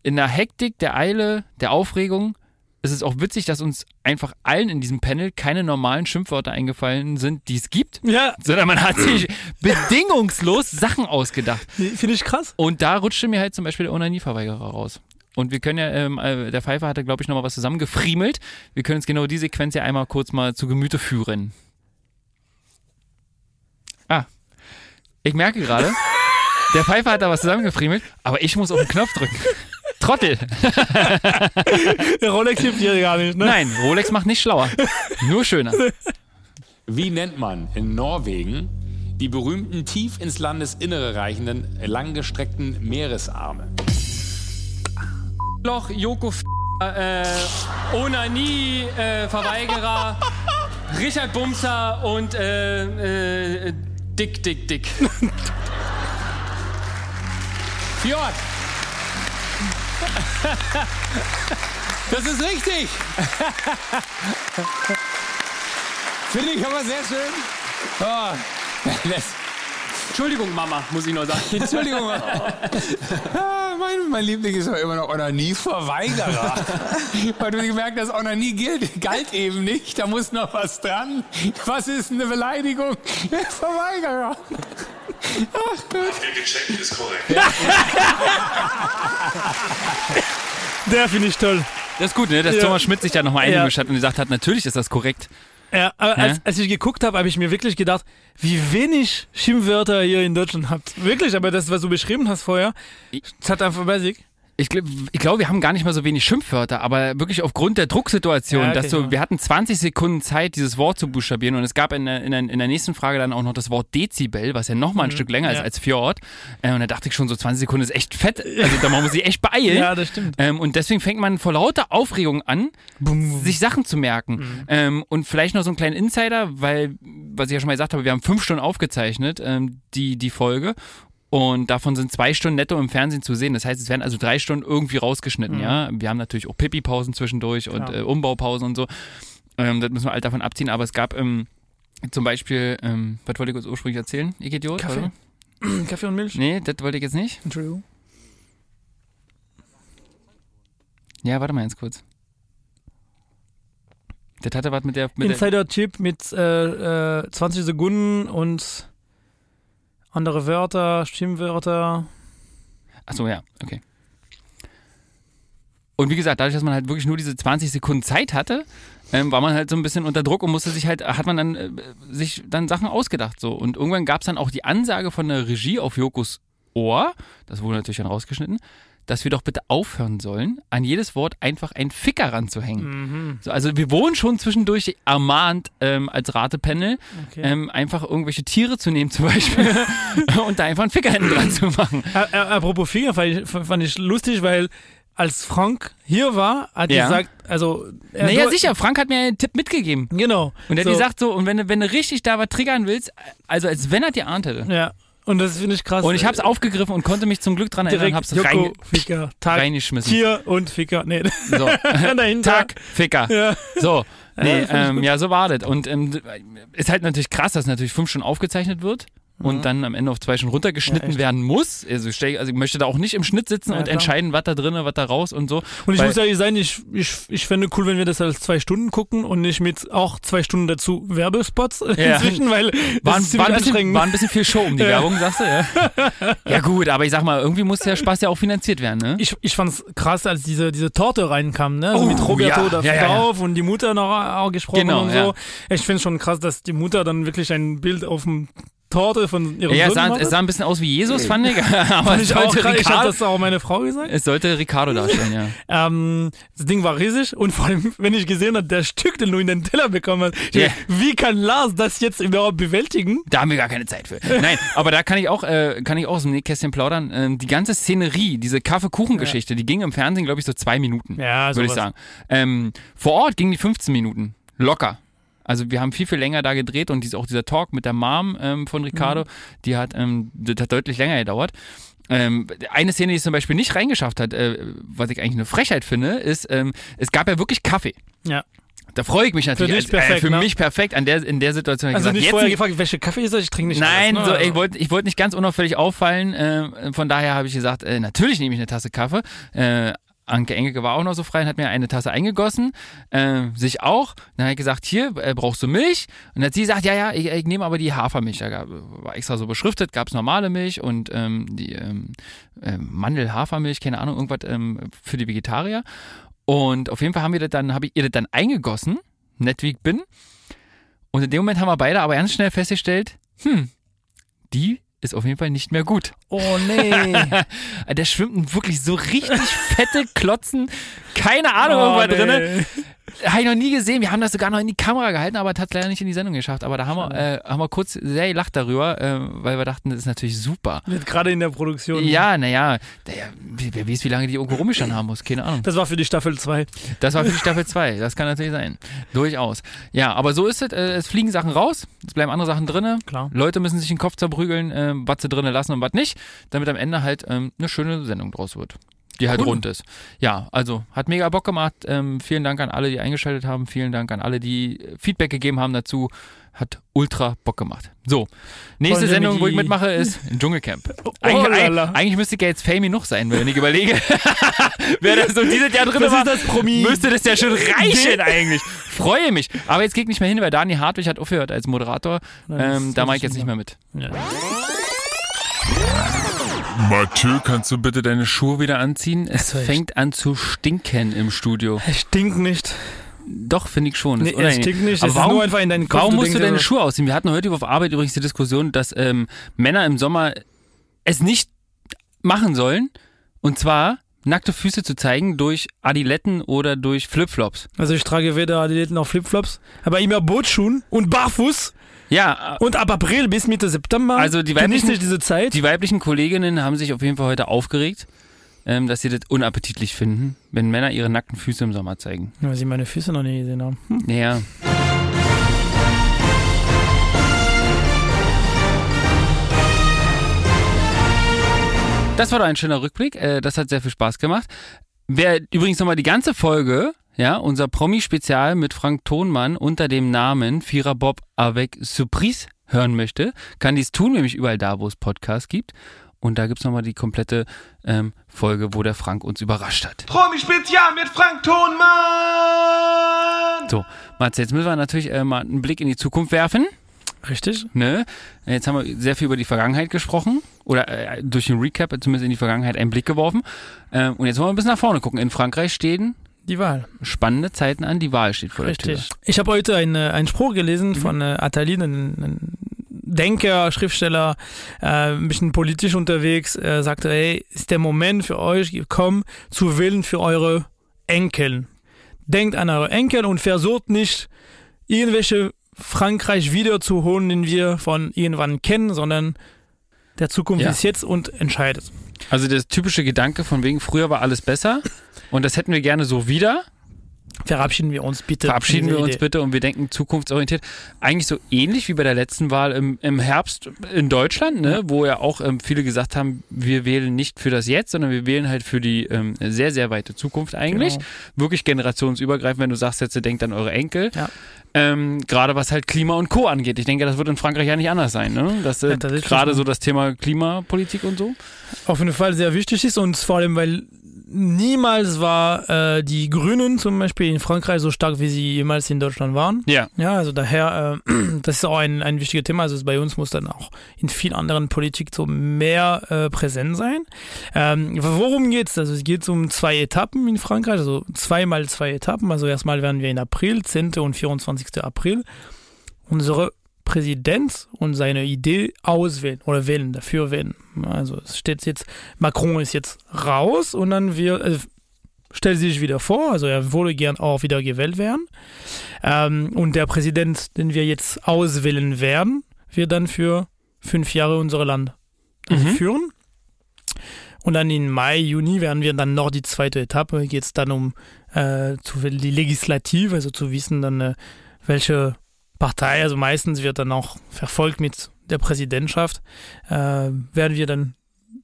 [SPEAKER 2] in der Hektik, der Eile, der Aufregung, ist es auch witzig, dass uns einfach allen in diesem Panel keine normalen Schimpfwörter eingefallen sind, die es gibt,
[SPEAKER 1] Ja,
[SPEAKER 2] sondern man hat sich bedingungslos Sachen ausgedacht.
[SPEAKER 1] finde ich krass.
[SPEAKER 2] Und da rutschte mir halt zum Beispiel der Onanieverweigerer raus. Und wir können ja, ähm, äh, der Pfeifer hatte, glaube ich, nochmal was zusammengefriemelt. Wir können uns genau die Sequenz ja einmal kurz mal zu Gemüte führen. Ah, ich merke gerade, der Pfeifer hat da was zusammengefriemelt, aber ich muss auf den Knopf drücken. Trottel.
[SPEAKER 1] Der Rolex hilft dir gar nicht, ne?
[SPEAKER 2] Nein, Rolex macht nicht schlauer. Nur schöner.
[SPEAKER 3] Wie nennt man in Norwegen die berühmten tief ins Landesinnere reichenden, langgestreckten Meeresarme?
[SPEAKER 4] Loch, Joko, F äh, Onanie, äh, Verweigerer, Richard Bumser und äh, äh, Dick, Dick, Dick.
[SPEAKER 3] Fjord! Das ist richtig! Finde ich aber sehr schön. Oh,
[SPEAKER 4] Entschuldigung, Mama, muss ich nur sagen.
[SPEAKER 3] Entschuldigung. Ah, mein, mein Liebling ist doch immer noch Onanie-Verweigerer. Weil du gemerkt hast, Onanie gilt, galt eben nicht. Da muss noch was dran. Was ist eine Beleidigung? Verweigerer.
[SPEAKER 5] gecheckt, ist korrekt.
[SPEAKER 1] Der finde ich toll.
[SPEAKER 2] Das ist gut, ne? dass
[SPEAKER 1] Ja.
[SPEAKER 2] Thomas Schmidt sich da nochmal
[SPEAKER 1] Ja.
[SPEAKER 2] eingemischt hat und gesagt hat, natürlich ist das korrekt.
[SPEAKER 1] Ja, aber
[SPEAKER 2] Ja?
[SPEAKER 1] als, als ich geguckt habe, habe ich mir wirklich gedacht, wie wenig Schimpfwörter ihr in Deutschland habt. Wirklich, aber das, was du beschrieben hast vorher, das hat einfach basic.
[SPEAKER 2] Ich glaube, ich glaub, wir haben gar nicht mal so wenig Schimpfwörter, aber wirklich aufgrund der Drucksituation,
[SPEAKER 1] Ja, okay,
[SPEAKER 2] dass du,
[SPEAKER 1] ja.
[SPEAKER 2] wir hatten 20 Sekunden Zeit, dieses Wort zu buchstabieren und es gab in der, in der, in der nächsten Frage dann auch noch das Wort Dezibel, was ja nochmal ein Stück länger
[SPEAKER 1] Mhm. ja.
[SPEAKER 2] ist als Fjord. Äh, und da dachte ich schon, so 20 Sekunden ist echt fett. Also da muss sich echt beeilen.
[SPEAKER 1] Ja, das stimmt.
[SPEAKER 2] Ähm, und deswegen fängt man vor lauter Aufregung an, sich Sachen zu merken.
[SPEAKER 1] Mhm.
[SPEAKER 2] Ähm, und vielleicht noch so einen kleinen Insider, weil, was ich ja schon mal gesagt habe, wir haben fünf Stunden aufgezeichnet, ähm, die, die Folge. Und davon sind zwei Stunden netto im Fernsehen zu sehen. Das heißt, es werden also drei Stunden irgendwie rausgeschnitten, ja. Wir haben natürlich auch Pipi-Pausen zwischendurch und
[SPEAKER 1] Mhm.
[SPEAKER 2] Äh, Umbaupausen und so. Ähm, das müssen wir all davon abziehen. Aber es gab ähm, zum Beispiel, ähm, was wollte ich uns ursprünglich erzählen? Ich Idiot?
[SPEAKER 1] Kaffee.
[SPEAKER 2] oder?
[SPEAKER 1] Kaffee und Milch?
[SPEAKER 2] Nee, das wollte ich jetzt nicht.
[SPEAKER 1] Entschuldigung.
[SPEAKER 2] Ja, warte mal ganz kurz. Das hatte was mit der. Mit der
[SPEAKER 1] Insider-Chip mit äh, äh, 20 Sekunden und andere Wörter, Stimmwörter.
[SPEAKER 2] Achso, ja, okay. Und wie gesagt, dadurch, dass man halt wirklich nur diese 20 Sekunden Zeit hatte, ähm, war man halt so ein bisschen unter Druck und musste sich halt, hat man dann äh, sich dann Sachen ausgedacht. So. Und irgendwann gab es dann auch die Ansage von der Regie auf Jokos Ohr, das wurde natürlich dann rausgeschnitten, dass wir doch bitte aufhören sollen, an jedes Wort einfach einen Ficker ranzuhängen. So, also wir wurden schon zwischendurch ermahnt ähm, als Ratepanel,
[SPEAKER 1] Okay.
[SPEAKER 2] ähm, einfach irgendwelche Tiere zu nehmen zum Beispiel und da einfach einen Ficker hinten dran zu machen.
[SPEAKER 1] Apropos Finger, fand ich, fand ich lustig, weil als Frank hier war, hat
[SPEAKER 2] Ja.
[SPEAKER 1] gesagt, also. er-
[SPEAKER 2] Naja, sicher, Frank hat mir einen Tipp mitgegeben.
[SPEAKER 1] Genau.
[SPEAKER 2] Und er hat
[SPEAKER 1] so,
[SPEAKER 2] gesagt so, und wenn, du- wenn du richtig da was triggern willst, also als wenn er dir ahnt hätte.
[SPEAKER 1] Ja. Und das finde ich krass.
[SPEAKER 2] Und ich hab's aufgegriffen und konnte mich zum Glück dran erinnern hab's
[SPEAKER 1] Joko,
[SPEAKER 2] reinge
[SPEAKER 1] Ficker, Tag,
[SPEAKER 2] reingeschmissen.
[SPEAKER 1] Tier und Ficker. Nee,
[SPEAKER 2] So. Tag, Ficker.
[SPEAKER 1] Ja.
[SPEAKER 2] So. Nee,
[SPEAKER 1] Ja,
[SPEAKER 2] ähm, ja, so war das. Und ähm, ist halt natürlich krass, dass natürlich fünf Stunden aufgezeichnet wird. Und dann am Ende auf zwei Stunden runtergeschnitten
[SPEAKER 1] Ja,
[SPEAKER 2] werden muss. Also, stell, also ich möchte da auch nicht im Schnitt sitzen
[SPEAKER 1] Ja,
[SPEAKER 2] und
[SPEAKER 1] klar.
[SPEAKER 2] entscheiden, was da drin, was da raus und so.
[SPEAKER 1] Und ich muss ehrlich sein, ich, ich, ich fände cool, wenn wir das als zwei Stunden gucken und nicht mit auch zwei Stunden dazu Werbespots
[SPEAKER 2] Ja.
[SPEAKER 1] inzwischen, weil das
[SPEAKER 2] War, ein- war, ein bisschen, war ein bisschen viel Show um die
[SPEAKER 1] Ja.
[SPEAKER 2] Werbung, sagst du? Ja. ja gut, aber ich sag mal, irgendwie muss der Spaß ja auch finanziert werden, ne?
[SPEAKER 1] ich, ich fand's krass, als diese, diese Torte reinkam, ne? Also
[SPEAKER 2] Oh,
[SPEAKER 1] mit Roberto da drauf und die Mutter noch auch gesprochen
[SPEAKER 2] Genau,
[SPEAKER 1] und so. Ich finde schon krass, dass die Mutter dann wirklich ein Bild auf dem Torte von ihrem
[SPEAKER 2] Ja, es
[SPEAKER 1] Sohn
[SPEAKER 2] sah,
[SPEAKER 1] gemacht
[SPEAKER 2] es sah ein bisschen aus wie Jesus, fand ich. Aber
[SPEAKER 1] Fand ich auch
[SPEAKER 2] sollte,
[SPEAKER 1] krass. Ich habe
[SPEAKER 2] Ricardo,
[SPEAKER 1] das auch meine Frau gesagt.
[SPEAKER 2] es sollte Ricardo darstellen, ja.
[SPEAKER 1] Ähm, das Ding war riesig und vor allem, wenn ich gesehen habe, der Stück, den du in den Teller bekommen hast, ich
[SPEAKER 2] Ja.
[SPEAKER 1] dachte, wie kann Lars das jetzt überhaupt bewältigen?
[SPEAKER 2] Da haben wir gar keine Zeit für. Nein, aber da kann ich auch, äh, kann ich auch aus dem Nähkästchen plaudern. Ähm, die ganze Szenerie, diese Kaffeekuchengeschichte, die ging im Fernsehen, glaube ich, so zwei Minuten.
[SPEAKER 1] Ja,
[SPEAKER 2] würde ich sagen. Ähm, vor Ort ging die 15 Minuten. Locker. Also wir haben viel, viel länger da gedreht und dies, auch dieser Talk mit der Mom ähm, von Ricardo, die hat, ähm, das hat deutlich länger gedauert. Ähm, eine Szene, die es zum Beispiel nicht reingeschafft hat, äh, was ich eigentlich eine Frechheit finde, ist, ähm, es gab ja wirklich Kaffee.
[SPEAKER 1] Ja.
[SPEAKER 2] Da freue ich mich natürlich.
[SPEAKER 1] dich
[SPEAKER 2] als-
[SPEAKER 1] perfekt,
[SPEAKER 2] äh, für
[SPEAKER 1] ne?
[SPEAKER 2] mich perfekt an der, in der Situation.
[SPEAKER 1] Also
[SPEAKER 2] gesagt,
[SPEAKER 1] nicht
[SPEAKER 2] jetzt
[SPEAKER 1] vorher gefragt, welche Kaffee ist das? Ich trinke nicht
[SPEAKER 2] Nein,
[SPEAKER 1] alles,
[SPEAKER 2] so,
[SPEAKER 1] ne?
[SPEAKER 2] ich wollte ich wollt nicht ganz unauffällig auffallen. Äh, von daher habe ich gesagt, äh, natürlich nehme ich eine Tasse Kaffee. Anke Engelke war auch noch so frei und hat mir eine Tasse eingegossen. Äh, sich auch. Dann habe ich gesagt, hier, äh, brauchst du Milch? Und dann hat sie gesagt, ja, ja, ich, ich nehme aber die Hafermilch. Da gab, war extra so beschriftet, gab es normale Milch und ähm, die ähm, äh, Mandel-Hafermilch, keine Ahnung, irgendwas ähm, für die Vegetarier. Und auf jeden Fall haben wir das dann, habe ich ihr das dann eingegossen, nett wie ich bin. Und in dem Moment haben wir beide aber ganz schnell festgestellt, hm, die ist auf jeden Fall nicht mehr gut.
[SPEAKER 1] Oh nee.
[SPEAKER 2] Da schwimmt wirklich so richtig fette Klotzen, keine Ahnung,
[SPEAKER 1] oh,
[SPEAKER 2] irgendwas drin.
[SPEAKER 1] nee.
[SPEAKER 2] Habe ich noch nie gesehen. Wir haben das sogar noch in die Kamera gehalten, aber es hat leider nicht in die Sendung geschafft. Aber da haben wir, äh, haben wir kurz sehr gelacht darüber, äh, weil wir dachten, das ist natürlich super.
[SPEAKER 1] Gerade in der Produktion.
[SPEAKER 2] Ja, naja, wer weiß, wie lange die irgendwo rumgestanden haben muss, keine Ahnung.
[SPEAKER 1] Das war für die Staffel 2.
[SPEAKER 2] Das war für die Staffel 2, das kann natürlich sein. Durchaus. Ja, aber so ist es. Äh, es fliegen Sachen raus, es bleiben andere Sachen drinne.
[SPEAKER 1] Klar.
[SPEAKER 2] Leute müssen sich den Kopf zerprügeln, äh, was sie drinnen lassen und was nicht, damit am Ende halt ähm, eine schöne Sendung draus wird. Die halt
[SPEAKER 1] Cool.
[SPEAKER 2] rund ist. Ja, also hat mega Bock gemacht. Ähm, vielen Dank an alle, die eingeschaltet haben. Vielen Dank an alle, die Feedback gegeben haben dazu. Hat ultra Bock gemacht. So, nächste
[SPEAKER 1] wir
[SPEAKER 2] Sendung, wo ich mitmache, ist Dschungelcamp.
[SPEAKER 1] Oh,
[SPEAKER 2] Eigentlich,
[SPEAKER 1] lala.
[SPEAKER 2] eigentlich, eigentlich müsste ich ja jetzt fame genug sein, wenn ich überlege. Wer da so dieses Jahr drin
[SPEAKER 1] Das
[SPEAKER 2] war,
[SPEAKER 1] ist das Promi.
[SPEAKER 2] müsste das ja schon reichen eigentlich. Freue mich. Aber jetzt geht nicht mehr hin, weil Dani Hartwig hat aufgehört als Moderator.
[SPEAKER 1] Nein, das-
[SPEAKER 2] Ähm,
[SPEAKER 1] das
[SPEAKER 2] da mache ich jetzt nicht mehr mit.
[SPEAKER 1] Ja.
[SPEAKER 2] Mathieu, kannst du bitte deine Schuhe wieder anziehen? Es
[SPEAKER 1] echt-
[SPEAKER 2] fängt an zu stinken im Studio.
[SPEAKER 1] Es stinkt nicht.
[SPEAKER 2] Doch, finde ich schon.
[SPEAKER 1] Nee, es stinkt nicht.
[SPEAKER 2] Aber
[SPEAKER 1] es
[SPEAKER 2] warum,
[SPEAKER 1] ist nur einfach in deinen Kopf.
[SPEAKER 2] warum musst
[SPEAKER 1] denkst
[SPEAKER 2] du deine Schuhe ausziehen? Wir hatten heute auf Arbeit übrigens die Diskussion, dass ähm, Männer im Sommer es nicht machen sollen. Und zwar nackte Füße zu zeigen durch Adiletten oder durch Flipflops.
[SPEAKER 1] Also ich trage weder Adiletten noch Flipflops, aber immer Bootschuhen und barfuß.
[SPEAKER 2] Ja,
[SPEAKER 1] Und ab April bis Mitte September
[SPEAKER 2] Also die weiblichen-
[SPEAKER 1] ich diese Zeit.
[SPEAKER 2] Die weiblichen Kolleginnen haben sich auf jeden Fall heute aufgeregt, ähm, dass sie das unappetitlich finden, wenn Männer ihre nackten Füße im Sommer zeigen.
[SPEAKER 1] Weil sie meine Füße noch nie gesehen haben. Hm.
[SPEAKER 2] Naja. Das war doch ein schöner Rückblick. Äh, das hat sehr viel Spaß gemacht. Wer übrigens nochmal die ganze Folge, ja, unser Promi-Spezial mit Frank Thonmann unter dem Namen Vierer Bob avec Surprise hören möchte, kann dies tun, nämlich überall da, wo es Podcasts gibt. Und da gibt's nochmal die komplette ähm, Folge, wo der Frank uns überrascht hat.
[SPEAKER 5] Promi-Spezial mit Frank Thonmann!
[SPEAKER 2] So, Mats, jetzt müssen wir natürlich äh, mal einen Blick in die Zukunft werfen.
[SPEAKER 1] Richtig?
[SPEAKER 2] Ne? Jetzt haben wir sehr viel über die Vergangenheit gesprochen. oder äh, durch den Recap zumindest in die Vergangenheit einen Blick geworfen. Ähm, und jetzt wollen wir ein bisschen nach vorne gucken. In Frankreich stehen
[SPEAKER 1] Die Wahl.
[SPEAKER 2] spannende Zeiten an, die Wahl steht vor der
[SPEAKER 1] Richtig. Ich habe heute einen, äh, einen Spruch gelesen von äh, Atalin, ein, ein Denker, Schriftsteller, äh, ein bisschen politisch unterwegs. Er sagte, hey, ist der Moment für euch gekommen, zu wählen für eure Enkel. Denkt an eure Enkel und versucht nicht, irgendwelche Frankreich wiederzuholen, den wir von irgendwann kennen, sondern der Zukunft
[SPEAKER 2] Ja.
[SPEAKER 1] ist jetzt und entscheidet.
[SPEAKER 2] Also das typische Gedanke von wegen, früher war alles besser und das hätten wir gerne so wieder.
[SPEAKER 1] Verabschieden wir uns bitte.
[SPEAKER 2] Verabschieden wir uns
[SPEAKER 1] Idee.
[SPEAKER 2] bitte und wir denken zukunftsorientiert. Eigentlich so ähnlich wie bei der letzten Wahl im, im Herbst in Deutschland, ne? wo ja auch ähm, viele gesagt haben, wir wählen nicht für das Jetzt, sondern wir wählen halt für die ähm, sehr, sehr weite Zukunft eigentlich.
[SPEAKER 1] Genau.
[SPEAKER 2] Wirklich generationsübergreifend, wenn du sagst, jetzt denkt an eure Enkel.
[SPEAKER 1] Ja.
[SPEAKER 2] Ähm, gerade was halt Klima und Co. angeht. Ich denke, das wird in Frankreich ja nicht anders sein. Ne? Das, äh,
[SPEAKER 1] Ja,
[SPEAKER 2] gerade so das Thema Klimapolitik und so.
[SPEAKER 1] auf jeden Fall sehr wichtig ist und vor allem, weil niemals war äh, die Grünen zum Beispiel in Frankreich so stark, wie sie jemals in Deutschland waren.
[SPEAKER 2] Ja.
[SPEAKER 1] Ja, also daher, äh, das ist auch ein, ein wichtiges Thema. Also bei uns muss dann auch in vielen anderen Politik so mehr äh, präsent sein. Ähm, worum geht's? Also es geht um zwei Etappen in Frankreich, also zweimal zwei Etappen. Also erstmal werden wir in April, 10. und 24. April, unsere Präsident und seine Idee auswählen oder wählen, dafür wählen. Also es steht jetzt, Macron ist jetzt raus und dann wir, also stellt sich wieder vor, also er würde gern auch wieder gewählt werden. Ähm, und der Präsident, den wir jetzt auswählen werden, wird dann für fünf Jahre unser Land also
[SPEAKER 2] Mhm.
[SPEAKER 1] führen. Und dann in Mai, Juni werden wir dann noch die zweite Etappe, geht es dann um äh, zu, die Legislative, also zu wissen dann, äh, welche Partei, also meistens wird dann auch verfolgt mit der Präsidentschaft, äh, werden wir dann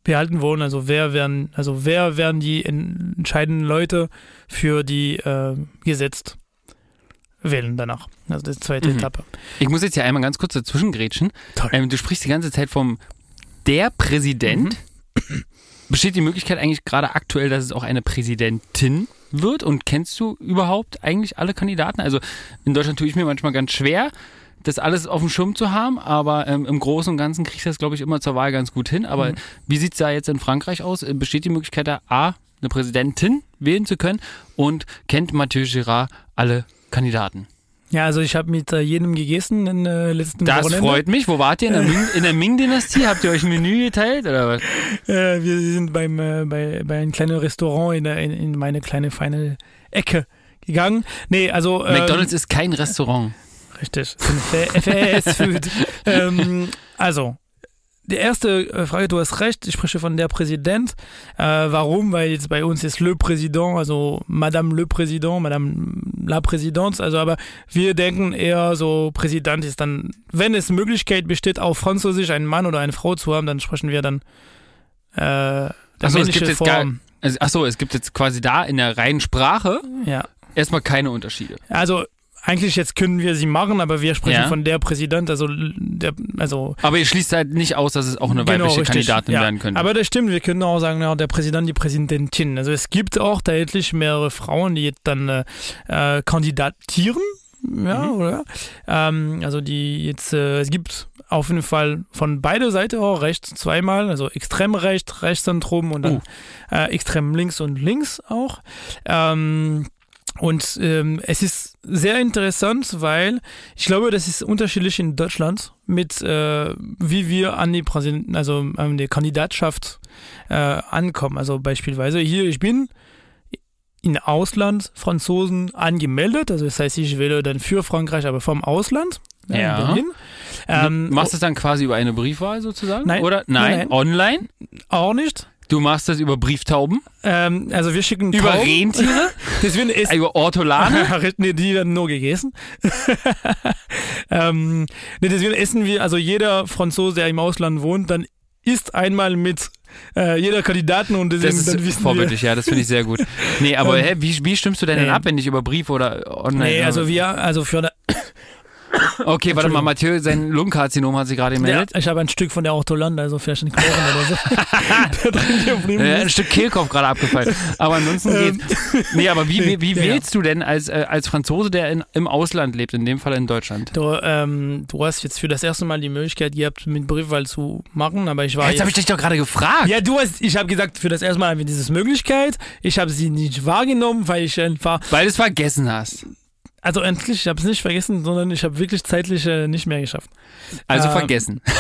[SPEAKER 1] behalten wollen, also wer werden, also wer werden die entscheidenden Leute für die äh, gesetzt wählen danach. Also das ist die zweite
[SPEAKER 2] Mhm.
[SPEAKER 1] Etappe.
[SPEAKER 2] Ich muss jetzt hier einmal ganz kurz dazwischen grätschen. Ähm, du sprichst die ganze Zeit vom der Präsident.
[SPEAKER 1] Mhm.
[SPEAKER 2] Besteht die Möglichkeit eigentlich gerade aktuell, dass es auch eine Präsidentin wird? Und kennst du überhaupt eigentlich alle Kandidaten? Also in Deutschland tue ich mir manchmal ganz schwer, das alles auf dem Schirm zu haben, aber ähm, im Großen und Ganzen kriege ich das, glaube ich, immer zur Wahl ganz gut hin. Aber
[SPEAKER 1] Mhm.
[SPEAKER 2] wie sieht es da jetzt in Frankreich aus? Äh, Besteht die Möglichkeit, da A, eine Präsidentin wählen zu können? Und kennt Mathieu Girard alle Kandidaten?
[SPEAKER 1] Ja, also ich habe mit äh, jedem gegessen in äh, letzten
[SPEAKER 2] Das
[SPEAKER 1] Wochenende.
[SPEAKER 2] freut mich. Wo wart ihr? In der, Ming, in der Ming-Dynastie? Habt ihr euch ein Menü geteilt oder was?
[SPEAKER 1] Äh, wir sind beim, äh, bei, bei einem kleinen Restaurant in, der, in, in meine kleine feine Ecke gegangen. Nee, also. ähm,
[SPEAKER 2] McDonalds ist kein Restaurant.
[SPEAKER 1] Richtig, FS Food. ähm, also, die erste äh, Frage, du hast recht, ich spreche von der Präsident. Äh, warum? Weil jetzt bei uns ist Le Président, also Madame Le Président, Madame La Présidente, also aber wir denken eher so, Präsident ist dann, wenn es Möglichkeit besteht, auf Französisch einen Mann oder eine Frau zu haben, dann sprechen wir dann äh, der
[SPEAKER 2] Ach so, es
[SPEAKER 1] männliche
[SPEAKER 2] gibt jetzt gar-
[SPEAKER 1] Form.
[SPEAKER 2] Also, achso, es gibt jetzt quasi da in der reinen Sprache
[SPEAKER 1] Ja.
[SPEAKER 2] erstmal keine Unterschiede.
[SPEAKER 1] Also eigentlich jetzt können wir sie machen, aber wir sprechen
[SPEAKER 2] Ja.
[SPEAKER 1] von der Präsident, also der, also
[SPEAKER 2] Aber ihr schließt halt nicht aus, dass es auch eine
[SPEAKER 1] Genau,
[SPEAKER 2] weibliche
[SPEAKER 1] richtig.
[SPEAKER 2] Kandidatin
[SPEAKER 1] ja.
[SPEAKER 2] werden könnte.
[SPEAKER 1] Aber das stimmt, wir können auch sagen, ja, der Präsident, die Präsidentin. Also es gibt auch tatsächlich mehrere Frauen, die jetzt dann äh, äh, kandidatieren. Ja,
[SPEAKER 2] Mhm.
[SPEAKER 1] oder? Ähm, also die jetzt, äh, es gibt auf jeden Fall von beider Seiten auch rechts zweimal, also extrem rechts, Rechtszentrum und dann
[SPEAKER 2] Uh.
[SPEAKER 1] äh, extrem links und links auch. Ähm, und ähm, es ist sehr interessant, weil ich glaube, das ist unterschiedlich in Deutschland mit äh, wie wir an die Präsident, also an die Kandidatschaft äh, ankommen. Also beispielsweise hier, ich bin in Ausland Franzosen angemeldet, also das heißt, ich wähle dann für Frankreich, aber vom Ausland. in
[SPEAKER 2] Ja.
[SPEAKER 1] Ähm,
[SPEAKER 2] du machst es dann quasi über eine Briefwahl sozusagen?
[SPEAKER 1] Nein.
[SPEAKER 2] Oder? Nein,
[SPEAKER 1] nein.
[SPEAKER 2] online?
[SPEAKER 1] auch nicht.
[SPEAKER 2] Du machst das über Brieftauben?
[SPEAKER 1] Ähm, also wir schicken
[SPEAKER 2] Über
[SPEAKER 1] Tauben.
[SPEAKER 2] Rentiere?
[SPEAKER 1] Deswegen ist
[SPEAKER 2] Äh, über Ortolane?
[SPEAKER 1] nee, die werden nur gegessen. ähm, nee, deswegen essen wir, also jeder Franzose, der im Ausland wohnt, dann isst einmal mit äh, jeder Kandidaten und deswegen
[SPEAKER 2] Das
[SPEAKER 1] dann
[SPEAKER 2] ist vorbildlich, ja, das finde ich sehr gut. Nee, aber
[SPEAKER 1] Ähm,
[SPEAKER 2] hä, wie, wie stimmst du denn
[SPEAKER 1] nee.
[SPEAKER 2] denn ab, wenn nicht über Brief oder online?
[SPEAKER 1] Nee, also wir, also für eine
[SPEAKER 2] Okay, warte mal, Mathieu, sein Lungenkarzinom hat sich gerade
[SPEAKER 1] Ja,
[SPEAKER 2] gemeldet.
[SPEAKER 1] ich habe ein Stück von der Ortholande, also vielleicht ein Knochen oder so.
[SPEAKER 2] Äh, ein. Stück Kehlkopf gerade abgefallen. Aber ansonsten
[SPEAKER 1] Ähm,
[SPEAKER 2] geht's. Nee, aber wie, wie, wie
[SPEAKER 1] Ja, ja.
[SPEAKER 2] wählst du denn als, äh, als Franzose, der in, im Ausland lebt, in dem Fall in Deutschland?
[SPEAKER 1] Du, ähm, du hast jetzt für das erste Mal die Möglichkeit gehabt, mit Briefwahl zu machen, aber ich war
[SPEAKER 2] Jetzt habe ich dich doch gerade gefragt.
[SPEAKER 1] Ja, du hast, ich habe gesagt, für das erste Mal haben wir diese Möglichkeit. Ich habe sie nicht wahrgenommen, weil ich einfach,
[SPEAKER 2] Weil du es vergessen hast.
[SPEAKER 1] Also endlich, ich habe es nicht vergessen, sondern ich habe wirklich zeitlich äh, nicht mehr geschafft.
[SPEAKER 2] Also
[SPEAKER 1] Ähm,
[SPEAKER 2] vergessen.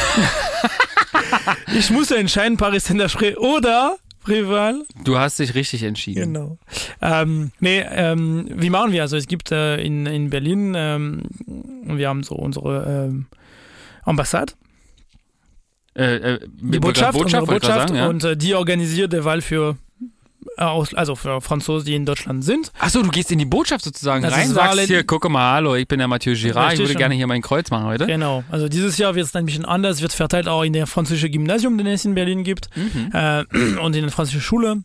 [SPEAKER 1] Ich musste entscheiden, Paris Saint-Germain oder Briefwahl.
[SPEAKER 2] Du hast dich richtig entschieden.
[SPEAKER 1] Genau. Ähm, nee, ähm, wie machen wir? Also es gibt äh, in, in Berlin, ähm, wir haben so unsere ähm, Ambassade,
[SPEAKER 2] Äh, äh,
[SPEAKER 1] die Botschaft,
[SPEAKER 2] gerade
[SPEAKER 1] Botschaft
[SPEAKER 2] sagen, ja.
[SPEAKER 1] und äh, die organisiert die Wahl für aus, also für Franzosen, die in Deutschland sind.
[SPEAKER 2] Achso, du gehst in die Botschaft sozusagen
[SPEAKER 1] Das
[SPEAKER 2] rein, sagst
[SPEAKER 1] Wahlen-
[SPEAKER 2] hier, guck mal, hallo, ich bin der Mathieu Girard, ich würde gerne hier mein Kreuz machen heute.
[SPEAKER 1] Genau. Also dieses Jahr wird es ein bisschen anders, wird verteilt auch in der französischen Gymnasium, den es in Berlin gibt,
[SPEAKER 2] Mhm.
[SPEAKER 1] äh, und in der französischen Schule.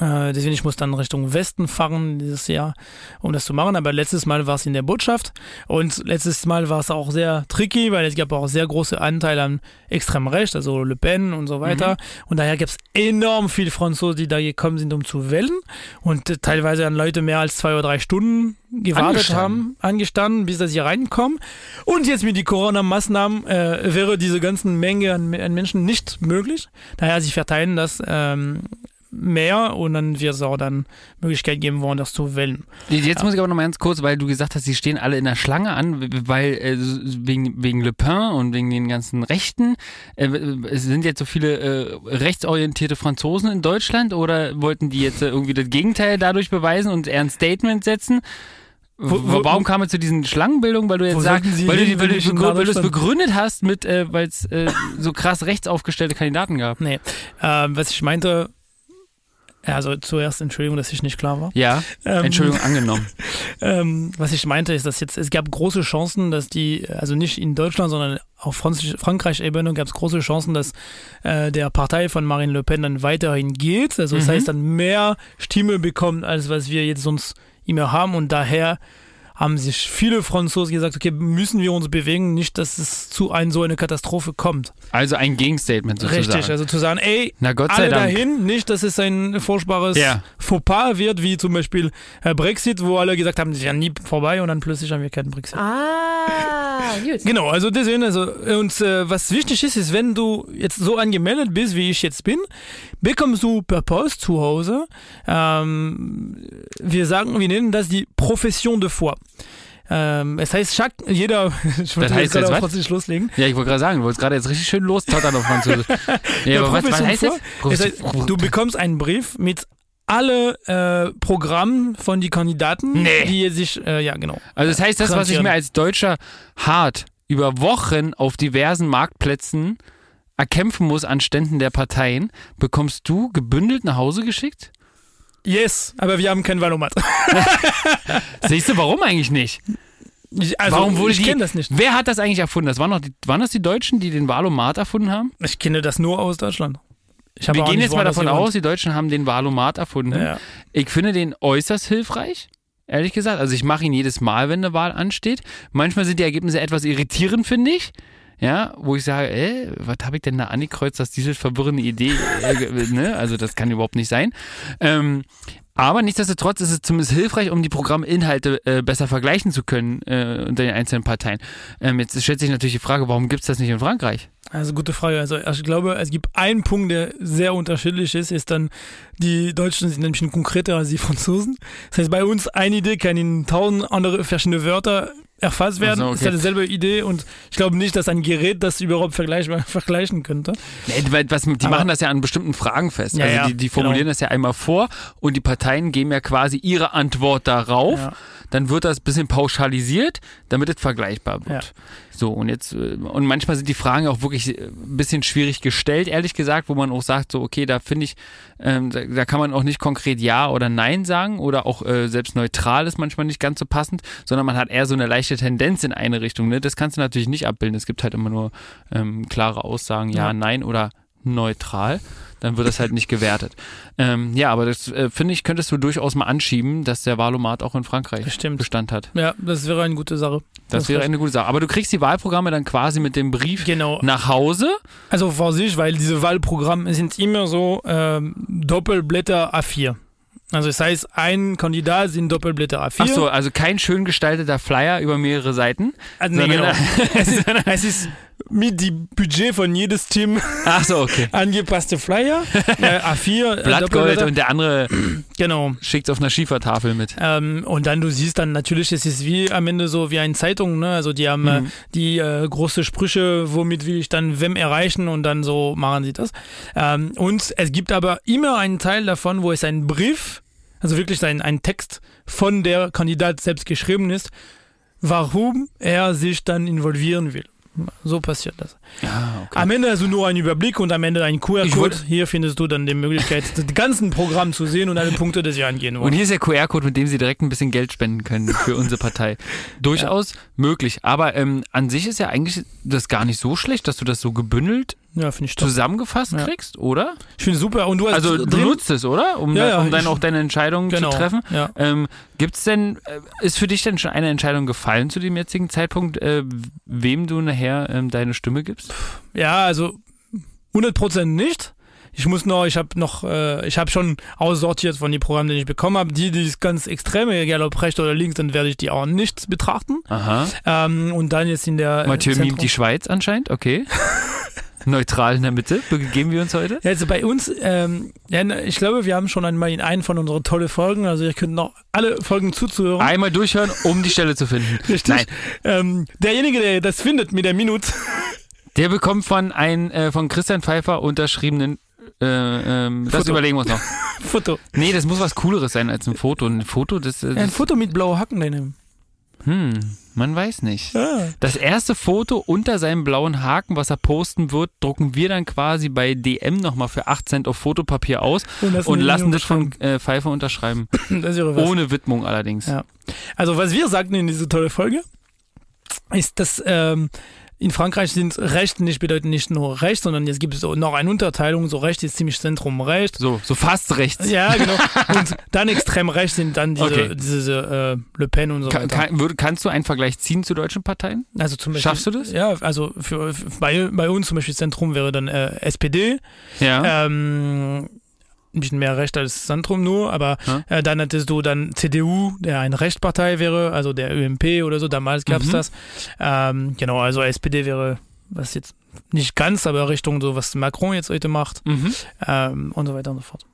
[SPEAKER 1] Äh, deswegen ich muss dann Richtung Westen fahren dieses Jahr, um das zu machen. Aber letztes Mal war es in der Botschaft und letztes Mal war es auch sehr tricky, weil es gab auch sehr große Anteile an extrem recht, also Le Pen und so weiter. Und daher gab es enorm viele Franzosen, die da gekommen sind, um zu wählen und äh, teilweise an Leute mehr als zwei oder drei Stunden gewartet
[SPEAKER 2] Angestanden.
[SPEAKER 1] haben, angestanden, bis sie reinkommen. Und jetzt mit den Corona-Maßnahmen äh, wäre diese ganzen Menge an, an Menschen nicht möglich. Daher sie verteilen das ähm, mehr und dann wird es auch dann Möglichkeit geben, woanders zu wählen.
[SPEAKER 2] Jetzt muss ich aber noch mal ganz kurz, weil du gesagt hast, sie stehen alle in der Schlange an, weil äh, wegen, wegen Le Pen und wegen den ganzen Rechten. Äh, es sind jetzt so viele äh, rechtsorientierte Franzosen in Deutschland oder wollten die jetzt äh, irgendwie das Gegenteil dadurch beweisen und eher ein Statement setzen?
[SPEAKER 1] Wo- wo-
[SPEAKER 2] Warum kam es zu diesen Schlangenbildungen? Weil du jetzt sagst, weil, du,
[SPEAKER 1] hin,
[SPEAKER 2] die- weil, du,
[SPEAKER 1] nach
[SPEAKER 2] weil du es begründet hast, mit, äh, weil es äh, so krass rechtsaufgestellte Kandidaten gab.
[SPEAKER 1] Nee, ähm, was ich meinte, also zuerst Entschuldigung, dass ich nicht klar war.
[SPEAKER 2] Ja,
[SPEAKER 1] Ähm,
[SPEAKER 2] Entschuldigung, angenommen.
[SPEAKER 1] Ähm, was ich meinte, ist, dass jetzt, es gab große Chancen, dass die, also nicht in Deutschland, sondern auf Frankreich-Ebene gab es große Chancen, dass äh, der Partei von Marine Le Pen dann weiterhin geht. Also das
[SPEAKER 2] Mhm.
[SPEAKER 1] heißt, dann mehr Stimme bekommt, als was wir jetzt sonst immer haben. Und daher haben sich viele Franzosen gesagt, okay, müssen wir uns bewegen, nicht, dass es zu ein, so eine Katastrophe kommt.
[SPEAKER 2] Also ein Gegenstatement sozusagen.
[SPEAKER 1] Richtig, also zu sagen, ey,
[SPEAKER 2] Na Gott sei
[SPEAKER 1] alle
[SPEAKER 2] Dank.
[SPEAKER 1] dahin, nicht, dass es ein furchtbares
[SPEAKER 2] Ja.
[SPEAKER 1] Fauxpas wird, wie zum Beispiel äh, Brexit, wo alle gesagt haben, das ist ja nie vorbei und dann plötzlich haben wir keinen Brexit.
[SPEAKER 6] Ah, gut.
[SPEAKER 1] Genau, also deswegen, also, und äh, was wichtig ist, ist, wenn du jetzt so angemeldet bist, wie ich jetzt bin, bekommst du per Post zu Hause, ähm, wir sagen, wir nennen das die Profession de foi. Ähm, es heißt, chaque, jeder, ich wollte
[SPEAKER 2] heißt
[SPEAKER 1] jetzt auf? Französisch loslegen.
[SPEAKER 2] Ja, ich wollte gerade sagen, du wolltest gerade jetzt richtig schön lostottern auf Französisch. Ja, aber was, was heißt das?
[SPEAKER 1] heißt, du bekommst einen Brief mit alle äh, Programmen von die Kandidaten,
[SPEAKER 2] Nee.
[SPEAKER 1] die sich, äh, ja genau.
[SPEAKER 2] Also das heißt, das, was ich mir als Deutscher hart über Wochen auf diversen Marktplätzen erkämpfen muss an Ständen der Parteien, bekommst du gebündelt nach Hause geschickt?
[SPEAKER 1] Yes, aber wir haben kein Valomat.
[SPEAKER 2] Siehst du, warum eigentlich nicht?
[SPEAKER 1] Ich, also,
[SPEAKER 2] warum wurde
[SPEAKER 1] ich kenne das nicht.
[SPEAKER 2] Wer hat das eigentlich erfunden? Das waren, noch die, waren das die Deutschen, die den Valomat erfunden haben?
[SPEAKER 1] Ich kenne das nur aus Deutschland. Ich
[SPEAKER 2] Wir gehen jetzt mal davon aus, die Deutschen haben den Valomat erfunden.
[SPEAKER 1] Ja.
[SPEAKER 2] Ich finde den äußerst hilfreich. Ehrlich gesagt. Also ich mache ihn jedes Mal, wenn eine Wahl ansteht. Manchmal sind die Ergebnisse etwas irritierend, finde ich. Ja, wo ich sage, äh, was habe ich denn da angekreuzt, dass diese verwirrende Idee, äh, ne? Also das kann überhaupt nicht sein. Ähm, aber nichtsdestotrotz ist es zumindest hilfreich, um die Programminhalte äh, besser vergleichen zu können äh, unter den einzelnen Parteien. Ähm, jetzt stellt sich natürlich die Frage, warum gibt es das nicht in Frankreich?
[SPEAKER 1] Also gute Frage. Also ich glaube, es gibt einen Punkt, der sehr unterschiedlich ist, ist dann, die Deutschen sind ein konkreter als die Franzosen. Das heißt, bei uns eine Idee kann in tausend andere verschiedene Wörter erfasst werden.
[SPEAKER 2] Ach so,
[SPEAKER 1] Ist
[SPEAKER 2] okay.
[SPEAKER 1] ja dieselbe Idee und ich glaube nicht, dass ein Gerät das überhaupt vergleichbar vergleichen könnte.
[SPEAKER 2] Nee, weil was, die
[SPEAKER 1] Aber-
[SPEAKER 2] machen das ja an bestimmten Fragen fest.
[SPEAKER 1] Ja,
[SPEAKER 2] also
[SPEAKER 1] ja,
[SPEAKER 2] die, die formulieren
[SPEAKER 1] genau.
[SPEAKER 2] das ja einmal vor und die Parteien geben ja quasi ihre Antwort darauf.
[SPEAKER 1] Ja.
[SPEAKER 2] Dann wird das ein bisschen pauschalisiert, damit es vergleichbar wird. So, und jetzt, äh, und manchmal sind die Fragen auch wirklich äh, ein bisschen schwierig gestellt, ehrlich gesagt, wo man auch sagt, so, okay, da finde ich, ähm, da, da kann man auch nicht konkret Ja oder Nein sagen oder auch äh, selbst neutral ist manchmal nicht ganz so passend, sondern man hat eher so eine leichte Tendenz in eine Richtung. Ne? Das kannst du natürlich nicht abbilden. Es gibt halt immer nur ähm, klare Aussagen, ja,
[SPEAKER 1] Ja.
[SPEAKER 2] Nein oder neutral. Dann wird das halt nicht gewertet. Ähm, ja, aber das äh, finde ich, könntest du durchaus mal anschieben, dass der Wahlomat auch in Frankreich
[SPEAKER 1] Bestimmt.
[SPEAKER 2] Bestand hat.
[SPEAKER 1] Ja, das wäre eine gute Sache.
[SPEAKER 2] Das
[SPEAKER 1] hast
[SPEAKER 2] wäre eine gute Sache. Aber du kriegst die Wahlprogramme dann quasi mit dem Brief
[SPEAKER 1] Genau.
[SPEAKER 2] nach Hause.
[SPEAKER 1] Also Vorsicht, weil diese Wahlprogramme sind immer so ähm, Doppelblätter A4. Also das heißt, ein Kandidat sind Doppelblätter A4.
[SPEAKER 2] Ach so, also kein schön gestalteter Flyer über mehrere Seiten.
[SPEAKER 1] also, nee, genau. es, ist, es ist mit dem Budget von jedes Team
[SPEAKER 2] Ach so, okay.
[SPEAKER 1] angepasste Flyer. äh, A4. Äh,
[SPEAKER 2] Blattgold und der andere
[SPEAKER 1] Genau.
[SPEAKER 2] schickt auf einer Schiefertafel mit.
[SPEAKER 1] Ähm, und dann du siehst dann natürlich, es ist wie am Ende so wie eine Zeitung, ne? Also die haben
[SPEAKER 2] Mhm.
[SPEAKER 1] äh, die äh, große Sprüche, womit will ich dann wem erreichen und dann so machen sie das. Ähm, und es gibt aber immer einen Teil davon, wo es ein Brief, also wirklich ein, ein Text von der Kandidat selbst geschrieben ist, warum er sich dann involvieren will. So passiert das.
[SPEAKER 2] Ja, okay.
[SPEAKER 1] Am Ende also nur ein Überblick und am Ende ein
[SPEAKER 2] Ich
[SPEAKER 1] QR-Code. Hier findest du dann die Möglichkeit, das ganze Programm zu sehen und alle Punkte, die sie angehen wollen.
[SPEAKER 2] Und hier ist der QR-Code, mit dem Sie direkt ein bisschen Geld spenden können für unsere Partei. Durchaus möglich. Aber ähm, an sich ist ja eigentlich das gar nicht so schlecht, dass du das so gebündelt
[SPEAKER 1] ja, finde ich toll.
[SPEAKER 2] zusammengefasst
[SPEAKER 1] Ja.
[SPEAKER 2] kriegst, oder?
[SPEAKER 1] Ich finde super. Und du hast
[SPEAKER 2] Also du nutzt es, oder? Um,
[SPEAKER 1] Ja,
[SPEAKER 2] da, um dann auch deine Entscheidung
[SPEAKER 1] genau,
[SPEAKER 2] zu treffen.
[SPEAKER 1] Ja.
[SPEAKER 2] Ähm, gibt's denn, äh, ist für dich denn schon eine Entscheidung gefallen zu dem jetzigen Zeitpunkt, äh, wem du nachher ähm, deine Stimme gibst?
[SPEAKER 1] ja, also 100% nicht. Ich muss noch, ich habe noch, äh, ich habe schon aussortiert von den Programmen, die ich bekommen habe. Die, die ist ganz extrem, egal ob rechts oder links, dann werde ich die auch nicht betrachten.
[SPEAKER 2] Aha.
[SPEAKER 1] Ähm, und dann jetzt in der.
[SPEAKER 2] Mathieu mimt die Schweiz anscheinend, okay. Neutral in der Mitte, begeben wir uns heute.
[SPEAKER 1] Ja, also bei uns, ähm, ja, ich glaube, wir haben schon einmal in einen von unseren tollen Folgen, also ihr könnt noch alle Folgen zuzuhören.
[SPEAKER 2] Einmal durchhören, um die Stelle zu finden.
[SPEAKER 1] Richtig.
[SPEAKER 2] Nein,
[SPEAKER 1] Ähm, derjenige, der das findet mit der Minute,
[SPEAKER 2] der bekommt von ein äh, von Christian Pfeiffer unterschriebenen äh, ähm, das überlegen wir uns noch.
[SPEAKER 1] Foto.
[SPEAKER 2] Nee, das muss was Cooleres sein als ein Foto. Ein Foto, das, äh,
[SPEAKER 1] Ja, ein
[SPEAKER 2] das
[SPEAKER 1] Foto mit blauen Hacken nehmen.
[SPEAKER 2] Hm, man weiß nicht.
[SPEAKER 1] Ja.
[SPEAKER 2] Das erste Foto unter seinem blauen Haken, was er posten wird, drucken wir dann quasi bei DM nochmal für 8 Cent auf Fotopapier aus
[SPEAKER 1] Und lassen,
[SPEAKER 2] und lassen das von äh, Pfeiffer unterschreiben.
[SPEAKER 1] Das.
[SPEAKER 2] Ohne Widmung allerdings.
[SPEAKER 1] Ja. Also was wir sagten in dieser tolle Folge, ist, dass ähm, in Frankreich sind Recht nicht bedeutet nicht nur Recht, sondern jetzt gibt es noch eine Unterteilung. So Recht ist ziemlich Zentrum Recht.
[SPEAKER 2] So, so fast rechts.
[SPEAKER 1] Ja, genau. Und dann extrem rechts sind dann diese,
[SPEAKER 2] Okay.
[SPEAKER 1] diese äh, Le Pen und so weiter.
[SPEAKER 2] kann, würd- kannst du einen Vergleich ziehen zu deutschen Parteien?
[SPEAKER 1] also zum Beispiel,
[SPEAKER 2] Schaffst du das?
[SPEAKER 1] Ja, also für, für, bei, bei uns zum Beispiel Zentrum wäre dann äh, SPD.
[SPEAKER 2] Ja.
[SPEAKER 1] Ähm, ein bisschen mehr Recht als Zentrum nur, aber
[SPEAKER 2] Ja.
[SPEAKER 1] äh, dann hattest du dann CDU, der eine Rechtspartei wäre, also der ÖMP oder so, damals gab es
[SPEAKER 2] Mhm.
[SPEAKER 1] das. Ähm, genau, also SPD wäre, was jetzt nicht ganz, aber Richtung so, was Macron jetzt heute macht
[SPEAKER 2] Mhm.
[SPEAKER 1] ähm, und so weiter und so fort.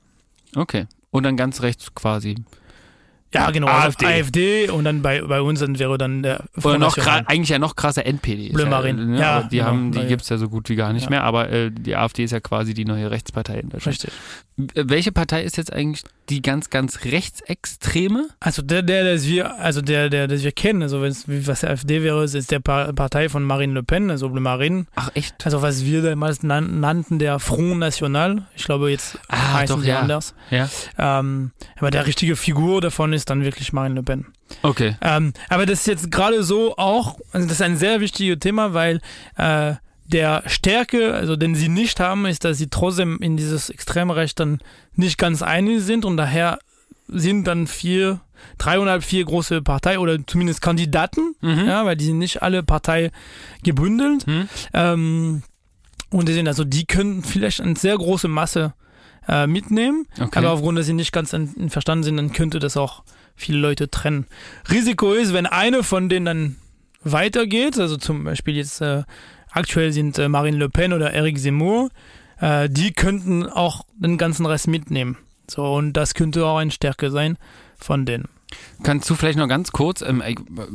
[SPEAKER 2] Okay. Und dann ganz rechts quasi.
[SPEAKER 1] Ja, genau, also
[SPEAKER 2] AfD.
[SPEAKER 1] AfD und dann bei, bei uns dann wäre dann der
[SPEAKER 2] Oder
[SPEAKER 1] Front
[SPEAKER 2] noch
[SPEAKER 1] National.
[SPEAKER 2] eigentlich ja noch krasser NPD. ist
[SPEAKER 1] Bleu
[SPEAKER 2] ja, ne,
[SPEAKER 1] Ja,
[SPEAKER 2] die
[SPEAKER 1] genau.
[SPEAKER 2] haben, die
[SPEAKER 1] Ja,
[SPEAKER 2] gibt's ja so gut wie gar nicht
[SPEAKER 1] Ja.
[SPEAKER 2] mehr, aber äh, die AfD ist ja quasi die neue Rechtspartei in Deutschland.
[SPEAKER 1] Richtig.
[SPEAKER 2] Äh, Welche Partei ist jetzt eigentlich die ganz, ganz rechtsextreme?
[SPEAKER 1] Also der, der, das wir, also der, der, das wir kennen, also wenn's, wie- was AfD wäre, ist der Pa- Partei von Marine Le Pen, also Bleu Marine.
[SPEAKER 2] Ach echt?
[SPEAKER 1] Also was wir damals nan nannten, der Front National. Ich glaube, jetzt
[SPEAKER 2] Ah,
[SPEAKER 1] heißen
[SPEAKER 2] doch,
[SPEAKER 1] die
[SPEAKER 2] ja.
[SPEAKER 1] anders.
[SPEAKER 2] Ja.
[SPEAKER 1] Ähm, aber der richtige Figur davon ist dann wirklich Marine Le Pen.
[SPEAKER 2] Okay.
[SPEAKER 1] Ähm, aber das ist jetzt gerade so auch, also das ist ein sehr wichtiges Thema, weil äh, der Stärke, also den sie nicht haben, ist, dass sie trotzdem in dieses Extremrecht dann nicht ganz einig sind und daher sind dann vier, dreieinhalb, vier große Partei oder zumindest Kandidaten,
[SPEAKER 2] Mhm.
[SPEAKER 1] ja, weil die sind nicht alle Partei gebündelt.
[SPEAKER 2] Hm?
[SPEAKER 1] Ähm, und die sind also, die können vielleicht eine sehr große Masse äh, mitnehmen,
[SPEAKER 2] Okay.
[SPEAKER 1] aber aufgrund, dass sie nicht ganz verstanden sind, dann könnte das auch viele Leute trennen. Risiko ist, wenn eine von denen dann weitergeht, also zum Beispiel jetzt äh, aktuell sind äh, Marine Le Pen oder Eric Zemmour, äh, die könnten auch den ganzen Rest mitnehmen. So, und das könnte auch eine Stärke sein von denen.
[SPEAKER 2] Kannst du vielleicht noch ganz kurz, ähm,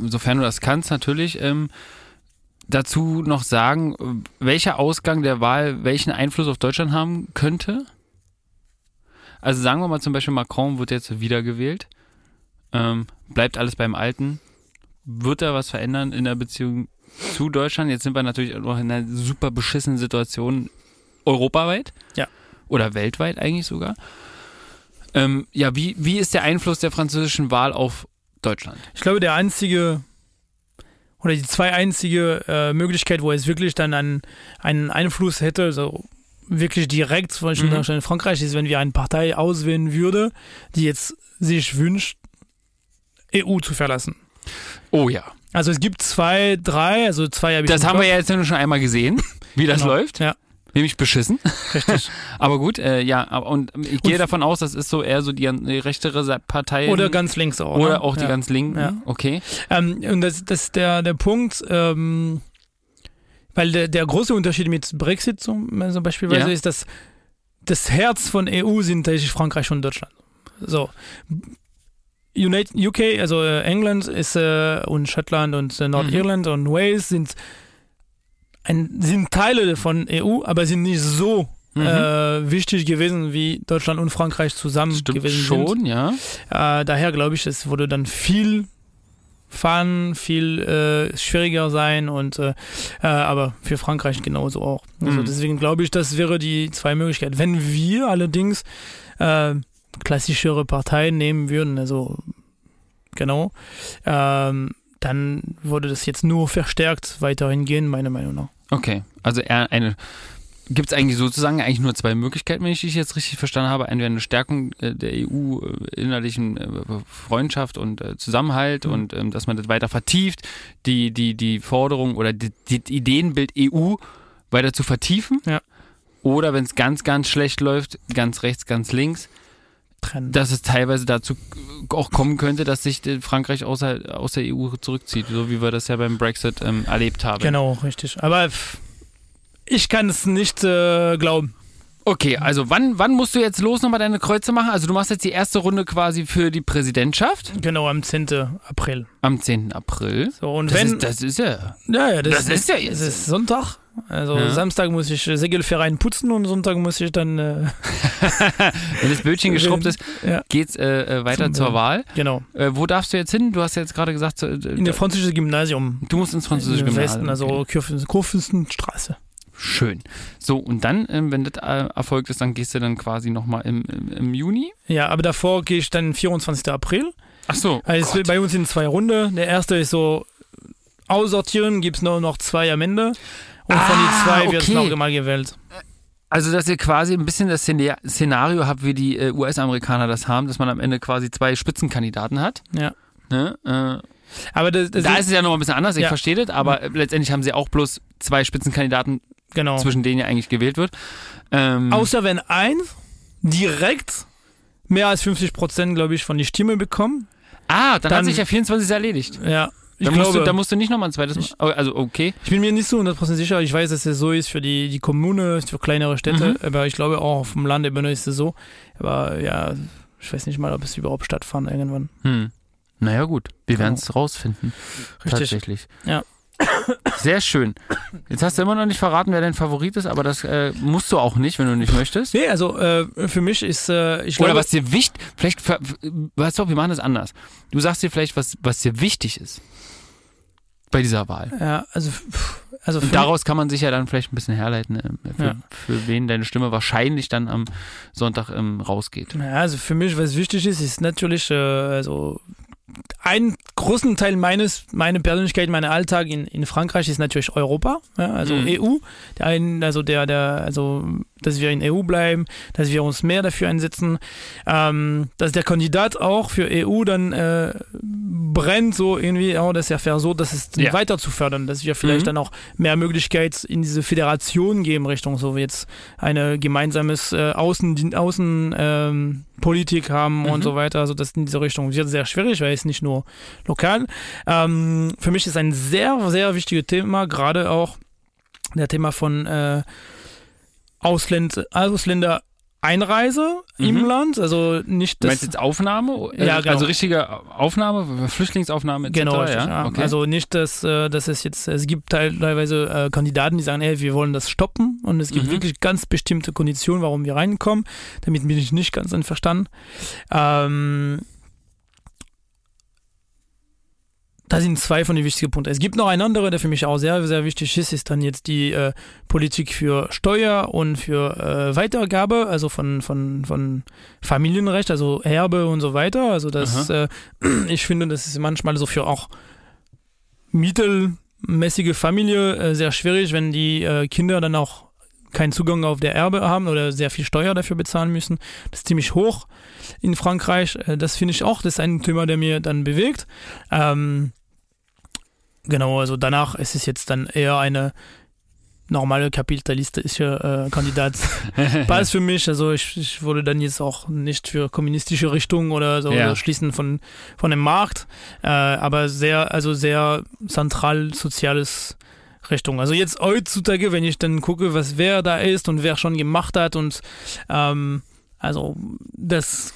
[SPEAKER 2] sofern du das kannst natürlich, ähm, dazu noch sagen, äh, welcher Ausgang der Wahl welchen Einfluss auf Deutschland haben könnte? Also sagen wir mal zum Beispiel, Macron wird jetzt wiedergewählt. Ähm, bleibt alles beim Alten. Wird er was verändern in der Beziehung zu Deutschland? Jetzt sind wir natürlich auch noch in einer super beschissenen Situation europaweit.
[SPEAKER 1] Ja.
[SPEAKER 2] Oder weltweit eigentlich sogar. Ähm, ja, wie, wie ist der Einfluss der französischen Wahl auf Deutschland?
[SPEAKER 1] Ich glaube, der einzige oder die zwei einzige äh, Möglichkeit, wo es wirklich dann einen, einen Einfluss hätte, so wirklich direkt, zum Beispiel
[SPEAKER 2] Mhm.
[SPEAKER 1] in Frankreich, ist, wenn wir eine Partei auswählen würde, die jetzt sich wünscht, EU zu verlassen.
[SPEAKER 2] Oh ja.
[SPEAKER 1] Also es gibt zwei, drei, also zwei habe ich
[SPEAKER 2] Das haben wir ja jetzt schon einmal gesehen, wie das
[SPEAKER 1] Genau.
[SPEAKER 2] läuft.
[SPEAKER 1] Ja,
[SPEAKER 2] Nämlich beschissen.
[SPEAKER 1] richtig.
[SPEAKER 2] Aber gut, äh, ja, und ich gehe
[SPEAKER 1] Und-
[SPEAKER 2] davon aus, das ist so eher so die, die rechtere Partei.
[SPEAKER 1] Oder ganz links auch.
[SPEAKER 2] oder
[SPEAKER 1] ne?
[SPEAKER 2] auch die
[SPEAKER 1] ja.
[SPEAKER 2] ganz linken.
[SPEAKER 1] Ja.
[SPEAKER 2] Okay.
[SPEAKER 1] Ähm, und das, das ist der, der Punkt, ähm, weil der, der große Unterschied mit Brexit zum, also beispielsweise
[SPEAKER 2] Ja.
[SPEAKER 1] ist, dass das Herz von EU sind tatsächlich Frankreich und Deutschland. So. United, UK, also äh, England ist äh, und Schottland und äh, Nordirland
[SPEAKER 2] Mhm.
[SPEAKER 1] und Wales sind, ein, sind Teile von EU, aber sind nicht so
[SPEAKER 2] Mhm.
[SPEAKER 1] äh, wichtig gewesen, wie Deutschland und Frankreich zusammen
[SPEAKER 2] Stimmt
[SPEAKER 1] gewesen sind.
[SPEAKER 2] schon, ja.
[SPEAKER 1] Äh, daher glaube ich, es würde dann viel fahren, viel äh, schwieriger sein und äh, äh, aber für Frankreich genauso auch. Also
[SPEAKER 2] Mhm.
[SPEAKER 1] deswegen glaube ich, das wäre die zwei Möglichkeiten. Wenn wir allerdings äh, klassischere Parteien nehmen würden, also genau, ähm, dann würde das jetzt nur verstärkt weiterhin gehen, meiner Meinung nach.
[SPEAKER 2] Okay. Also eher eine. Gibt es eigentlich sozusagen eigentlich nur zwei Möglichkeiten, wenn ich dich jetzt richtig verstanden habe? Entweder eine Stärkung äh, der EU äh, innerlichen äh, Freundschaft und Zusammenhalt
[SPEAKER 1] Mhm.
[SPEAKER 2] und ähm, dass man das weiter vertieft, die, die, die Forderung oder die, die Ideenbild EU weiter zu vertiefen.
[SPEAKER 1] Ja.
[SPEAKER 2] Oder wenn es ganz, ganz schlecht läuft, ganz rechts, ganz links,
[SPEAKER 1] Trennen.
[SPEAKER 2] dass es teilweise dazu auch kommen könnte, dass sich Frankreich außer, aus der EU zurückzieht, so wie wir das ja beim Brexit ähm, erlebt haben.
[SPEAKER 1] Genau, richtig. Aber ich kann es nicht äh, glauben.
[SPEAKER 2] Okay, also wann, wann musst du jetzt los nochmal deine Kreuze machen? Also du machst jetzt die erste Runde quasi für die Präsidentschaft
[SPEAKER 1] Genau, am 10. April.
[SPEAKER 2] am 10. April.
[SPEAKER 1] So, und
[SPEAKER 2] Das,
[SPEAKER 1] wenn.
[SPEAKER 2] ist, das ist ja.
[SPEAKER 1] ja, ja, das,
[SPEAKER 2] das ist ja jetzt-
[SPEAKER 1] Es ist Sonntag. Also
[SPEAKER 2] Ja.
[SPEAKER 1] Samstag muss ich äh, Segelverein putzen und Sonntag muss ich dann. Äh,
[SPEAKER 2] Wenn das Bildchen geschrubbt ist,
[SPEAKER 1] ja,
[SPEAKER 2] geht's äh, äh, weiter
[SPEAKER 1] Zum,
[SPEAKER 2] zur
[SPEAKER 1] äh,
[SPEAKER 2] Wahl.
[SPEAKER 1] genau.
[SPEAKER 2] Äh, wo darfst du jetzt hin? Du hast ja jetzt gerade gesagt,
[SPEAKER 1] In der französische Gymnasium.
[SPEAKER 2] du musst ins französische
[SPEAKER 1] Im
[SPEAKER 2] Gymnasium.
[SPEAKER 1] Westen, also
[SPEAKER 2] Okay.
[SPEAKER 1] Kurfürsten- Kurfürstenstraße.
[SPEAKER 2] Schön. So, und dann, ähm, wenn das äh, erfolgt ist, dann gehst du dann quasi nochmal im, im, im Juni.
[SPEAKER 1] Ja, aber davor gehe ich dann 24. April.
[SPEAKER 2] Ach so.
[SPEAKER 1] Also
[SPEAKER 2] Gott.
[SPEAKER 1] bei uns sind zwei Runden. Der erste ist so aussortieren, gibt es nur noch zwei am Ende. Und von
[SPEAKER 2] Ah,
[SPEAKER 1] den zwei wird es noch immer gewählt.
[SPEAKER 2] Also, dass ihr quasi ein bisschen das Szena- Szenario habt, wie die äh, US-Amerikaner das haben, dass man am Ende quasi zwei Spitzenkandidaten hat.
[SPEAKER 1] Ja.
[SPEAKER 2] Ne? Äh,
[SPEAKER 1] Aber das, das
[SPEAKER 2] da ist es ja noch ein bisschen anders, ich
[SPEAKER 1] Ja.
[SPEAKER 2] verstehe das, aber äh, letztendlich haben sie auch bloß zwei Spitzenkandidaten,
[SPEAKER 1] genau.
[SPEAKER 2] zwischen denen ja eigentlich gewählt wird. Ähm,
[SPEAKER 1] Außer wenn eins direkt mehr als 50 Prozent, glaube ich, von die Stimme bekommen.
[SPEAKER 2] ah, dann, hat
[SPEAKER 1] dann-
[SPEAKER 2] sich ja 24 erledigt.
[SPEAKER 1] Ja, ich
[SPEAKER 2] Da musst,
[SPEAKER 1] glaube.
[SPEAKER 2] du, da musst du nicht nochmal ein zweites Mal.
[SPEAKER 1] Ich-
[SPEAKER 2] oh, Also, okay.
[SPEAKER 1] ich bin mir nicht so 100% sicher. Ich weiß, dass es so ist für die, die Kommune, für kleinere Städte,
[SPEAKER 2] Mhm.
[SPEAKER 1] aber ich glaube auch auf dem Landebene ist es so. Aber ja, ich weiß nicht mal, ob es überhaupt stattfand irgendwann.
[SPEAKER 2] Hm. Naja, gut. Wir
[SPEAKER 1] Genau.
[SPEAKER 2] werden es rausfinden.
[SPEAKER 1] Richtig.
[SPEAKER 2] Tatsächlich.
[SPEAKER 1] Ja.
[SPEAKER 2] Sehr schön. Jetzt hast du immer noch nicht verraten, wer dein Favorit ist, aber das äh, musst du auch nicht, wenn du nicht möchtest.
[SPEAKER 1] Nee, also äh, für mich ist, äh, ich glaube,
[SPEAKER 2] Oder was dir wichtig, vielleicht, weißt du, wir machen das anders. Du sagst dir vielleicht, was, was dir wichtig ist bei dieser Wahl.
[SPEAKER 1] ja, also, also
[SPEAKER 2] daraus kann man sich ja dann vielleicht ein bisschen herleiten, äh, für,
[SPEAKER 1] Ja.
[SPEAKER 2] für wen deine Stimme wahrscheinlich dann am Sonntag ähm, rausgeht.
[SPEAKER 1] ja, also für mich, was wichtig ist, ist natürlich, äh, also ein großen Teil meines, meine Persönlichkeit, mein Alltag in, in Frankreich ist natürlich Europa, ja, also
[SPEAKER 2] Mhm.
[SPEAKER 1] EU, der ein, also der, der, also dass wir in EU bleiben, dass wir uns mehr dafür einsetzen, ähm, dass der Kandidat auch für EU dann äh, brennt, so irgendwie, oh, dass er versucht, das ist
[SPEAKER 2] Ja.
[SPEAKER 1] weiter zu fördern, dass wir vielleicht
[SPEAKER 2] Mhm.
[SPEAKER 1] dann auch mehr Möglichkeit in diese Föderation geben, Richtung so wie jetzt eine gemeinsames äh, Außen, Außen ähm, Politik haben
[SPEAKER 2] Mhm.
[SPEAKER 1] und so weiter. Also das in diese Richtung wird sehr schwierig, weil es nicht nur lokal. Ähm, für mich ist ein sehr, sehr wichtiges Thema, gerade auch der Thema von äh, Ausländ Ausländer Einreise im
[SPEAKER 2] Mhm.
[SPEAKER 1] Land, also nicht
[SPEAKER 2] Du
[SPEAKER 1] das
[SPEAKER 2] meinst jetzt Aufnahme? Äh,
[SPEAKER 1] Ja, genau.
[SPEAKER 2] Also richtige Aufnahme, Flüchtlingsaufnahme etc.?
[SPEAKER 1] Genau, richtig,
[SPEAKER 2] ja?
[SPEAKER 1] ja.
[SPEAKER 2] Okay.
[SPEAKER 1] Also nicht, dass, äh, dass es jetzt, es gibt teilweise äh, Kandidaten, die sagen, ey, wir wollen das stoppen und es gibt
[SPEAKER 2] Mhm.
[SPEAKER 1] wirklich ganz bestimmte Konditionen, warum wir reinkommen. Damit bin ich nicht ganz einverstanden. Ähm, da sind zwei von den wichtigen Punkten. Es gibt noch ein anderer, der für mich auch sehr, sehr wichtig ist, ist dann jetzt die äh, Politik für Steuer und für äh, Weitergabe, also von, von, von Familienrecht, also Erbe und so weiter. Also das, äh, ich finde, das ist manchmal so für auch mittelmäßige Familie äh, sehr schwierig, wenn die äh, Kinder dann auch keinen Zugang auf der Erbe haben oder sehr viel Steuer dafür bezahlen müssen. Das ist ziemlich hoch in Frankreich. Äh, Das finde ich auch, das ist ein Thema, der mir dann bewegt. Ähm, genau, also danach ist es jetzt dann eher eine normale kapitalistische äh, Kandidat. Passt für mich. Also ich, ich würde dann jetzt auch nicht für kommunistische Richtung oder so
[SPEAKER 2] Ja.
[SPEAKER 1] schließen von, von dem Markt, äh, aber sehr, also sehr zentral soziales Richtung. Also jetzt heutzutage, wenn ich dann gucke, was wer da ist und wer schon gemacht hat und ähm, also das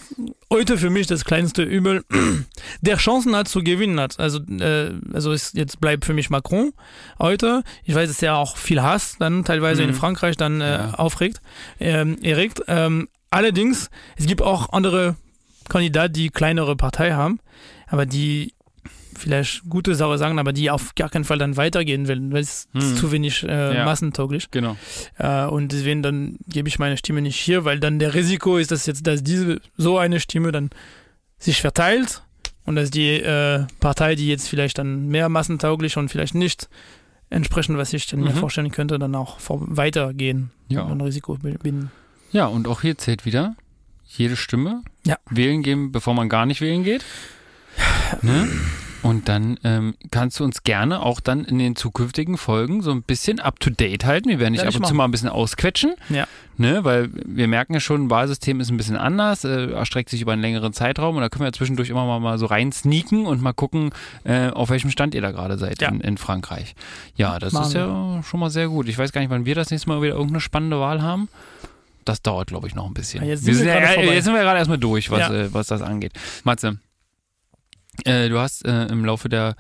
[SPEAKER 1] heute für mich das kleinste Übel, der Chancen hat zu gewinnen hat. Also äh, also ist jetzt bleibt für mich Macron heute. Ich weiß, dass er auch viel Hass dann teilweise in
[SPEAKER 2] Mhm.
[SPEAKER 1] Frankreich dann äh,
[SPEAKER 2] Ja.
[SPEAKER 1] aufregt, ähm, erregt. Ähm, allerdings es gibt auch andere Kandidaten, die kleinere Partei haben, aber die vielleicht gute Sache sagen, aber die auf gar keinen Fall dann weitergehen will, weil es
[SPEAKER 2] Hm.
[SPEAKER 1] zu wenig äh,
[SPEAKER 2] Ja.
[SPEAKER 1] massentauglich.
[SPEAKER 2] Genau.
[SPEAKER 1] Äh, und deswegen dann gebe ich meine Stimme nicht hier, weil dann der Risiko ist, dass jetzt, dass diese so eine Stimme dann sich verteilt und dass die äh, Partei, die jetzt vielleicht dann mehr massentauglich und vielleicht nicht entsprechend, was ich dann mir
[SPEAKER 2] Mhm.
[SPEAKER 1] vorstellen könnte, dann auch vor weitergehen
[SPEAKER 2] Ja.
[SPEAKER 1] und ein Risiko bin.
[SPEAKER 2] Ja, und auch hier zählt wieder jede Stimme.
[SPEAKER 1] Ja.
[SPEAKER 2] Wählen gehen, bevor man gar nicht wählen geht. Ne? Und dann ähm, kannst du uns gerne auch dann in den zukünftigen Folgen so ein bisschen up to date halten. Wir werden dich
[SPEAKER 1] Werde
[SPEAKER 2] ab und zu mal ein bisschen ausquetschen.
[SPEAKER 1] Ja.
[SPEAKER 2] Ne? Weil wir merken ja schon, ein Wahlsystem ist ein bisschen anders, äh, erstreckt sich über einen längeren Zeitraum und da können wir zwischendurch immer mal, mal so rein sneaken und mal gucken, äh, auf welchem Stand ihr da gerade seid
[SPEAKER 1] Ja.
[SPEAKER 2] in, in Frankreich. Ja, das
[SPEAKER 1] Machen
[SPEAKER 2] ist ja schon mal sehr gut. Ich weiß gar nicht, wann wir das nächste Mal wieder irgendeine spannende Wahl haben. Das dauert, glaube ich, noch ein bisschen.
[SPEAKER 1] Ja, jetzt
[SPEAKER 2] wir
[SPEAKER 1] sind wir
[SPEAKER 2] sind ja, jetzt sind wir gerade erstmal durch, was,
[SPEAKER 1] Ja.
[SPEAKER 2] äh, was das angeht. Matze, äh, du hast äh, im Laufe der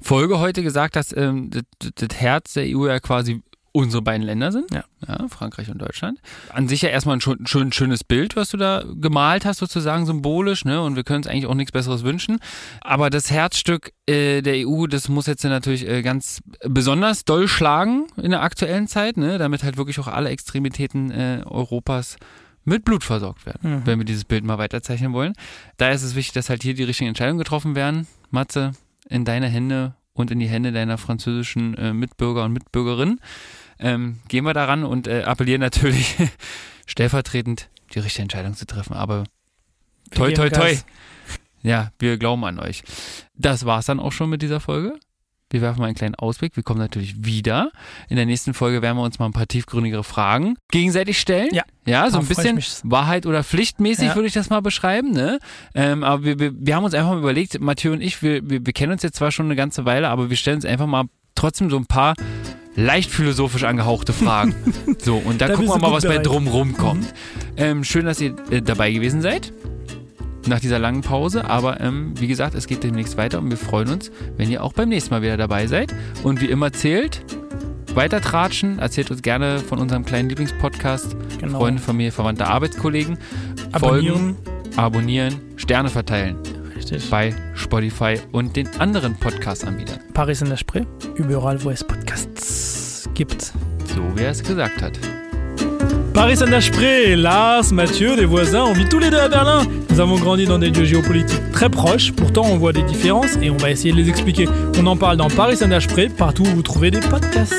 [SPEAKER 2] Folge heute gesagt, dass ähm, das, das Herz der EU ja quasi unsere beiden Länder sind.
[SPEAKER 1] Ja.
[SPEAKER 2] Frankreich und Deutschland. An sich ja erstmal ein schon, schon schönes Bild, was du da gemalt hast, sozusagen symbolisch, ne? Und wir können uns eigentlich auch nichts Besseres wünschen. Aber das Herzstück äh, der EU, das muss jetzt natürlich äh, ganz besonders doll schlagen in der aktuellen Zeit, ne? Damit halt wirklich auch alle Extremitäten äh, Europas mit Blut versorgt werden,
[SPEAKER 1] Mhm.
[SPEAKER 2] wenn wir dieses Bild mal weiterzeichnen wollen. Daher ist es wichtig, dass halt hier die richtigen Entscheidungen getroffen werden. Matze, in deine Hände und in die Hände deiner französischen äh, Mitbürger und Mitbürgerinnen. Ähm, gehen wir daran und äh, appellieren natürlich stellvertretend die richtige Entscheidung zu treffen. Aber toi, toi, toi.
[SPEAKER 1] Gas.
[SPEAKER 2] Ja, wir glauben an euch. Das war's dann auch schon mit dieser Folge. Wir werfen mal einen kleinen Ausblick. Wir kommen natürlich wieder. In der nächsten Folge werden wir uns mal ein paar tiefgründigere Fragen gegenseitig stellen.
[SPEAKER 1] Ja.
[SPEAKER 2] Ja, so ein bisschen. Wahrheit oder Pflichtmäßig
[SPEAKER 1] Ja.
[SPEAKER 2] würde ich das mal beschreiben. Ne? Ähm, aber wir, wir, wir haben uns einfach mal überlegt, Mathieu und ich, wir, wir, wir kennen uns jetzt zwar schon eine ganze Weile, aber wir stellen uns einfach mal trotzdem so ein paar leicht philosophisch angehauchte Fragen. so, und da,
[SPEAKER 1] Da
[SPEAKER 2] gucken wir mal, was bei
[SPEAKER 1] bereit.
[SPEAKER 2] drumrum kommt. Ähm, schön, dass ihr äh, dabei gewesen seid. Nach dieser langen Pause. Aber ähm, wie gesagt, es geht demnächst weiter und wir freuen uns, wenn ihr auch beim nächsten Mal wieder dabei seid. Und wie immer zählt, weiter tratschen. Erzählt uns gerne von unserem kleinen Lieblingspodcast.
[SPEAKER 1] Genau.
[SPEAKER 2] Freunde, Familie, Verwandte, Arbeitskollegen.
[SPEAKER 1] Abonnieren.
[SPEAKER 2] Folgen, abonnieren, Sterne verteilen
[SPEAKER 1] Richtig.
[SPEAKER 2] bei Spotify und den anderen Podcast-Anbietern.
[SPEAKER 1] Paris in der Spree. Überall, wo es Podcasts gibt.
[SPEAKER 2] So wie er es gesagt hat.
[SPEAKER 1] Paris Saint-Desprez, Lars, Mathieu, des voisins, on vit tous les deux à Berlin. Nous avons grandi dans des lieux géopolitiques très proches, pourtant on voit des différences et on va essayer de les expliquer. On en parle dans Paris Saint-Desprez, partout où vous trouvez des podcasts.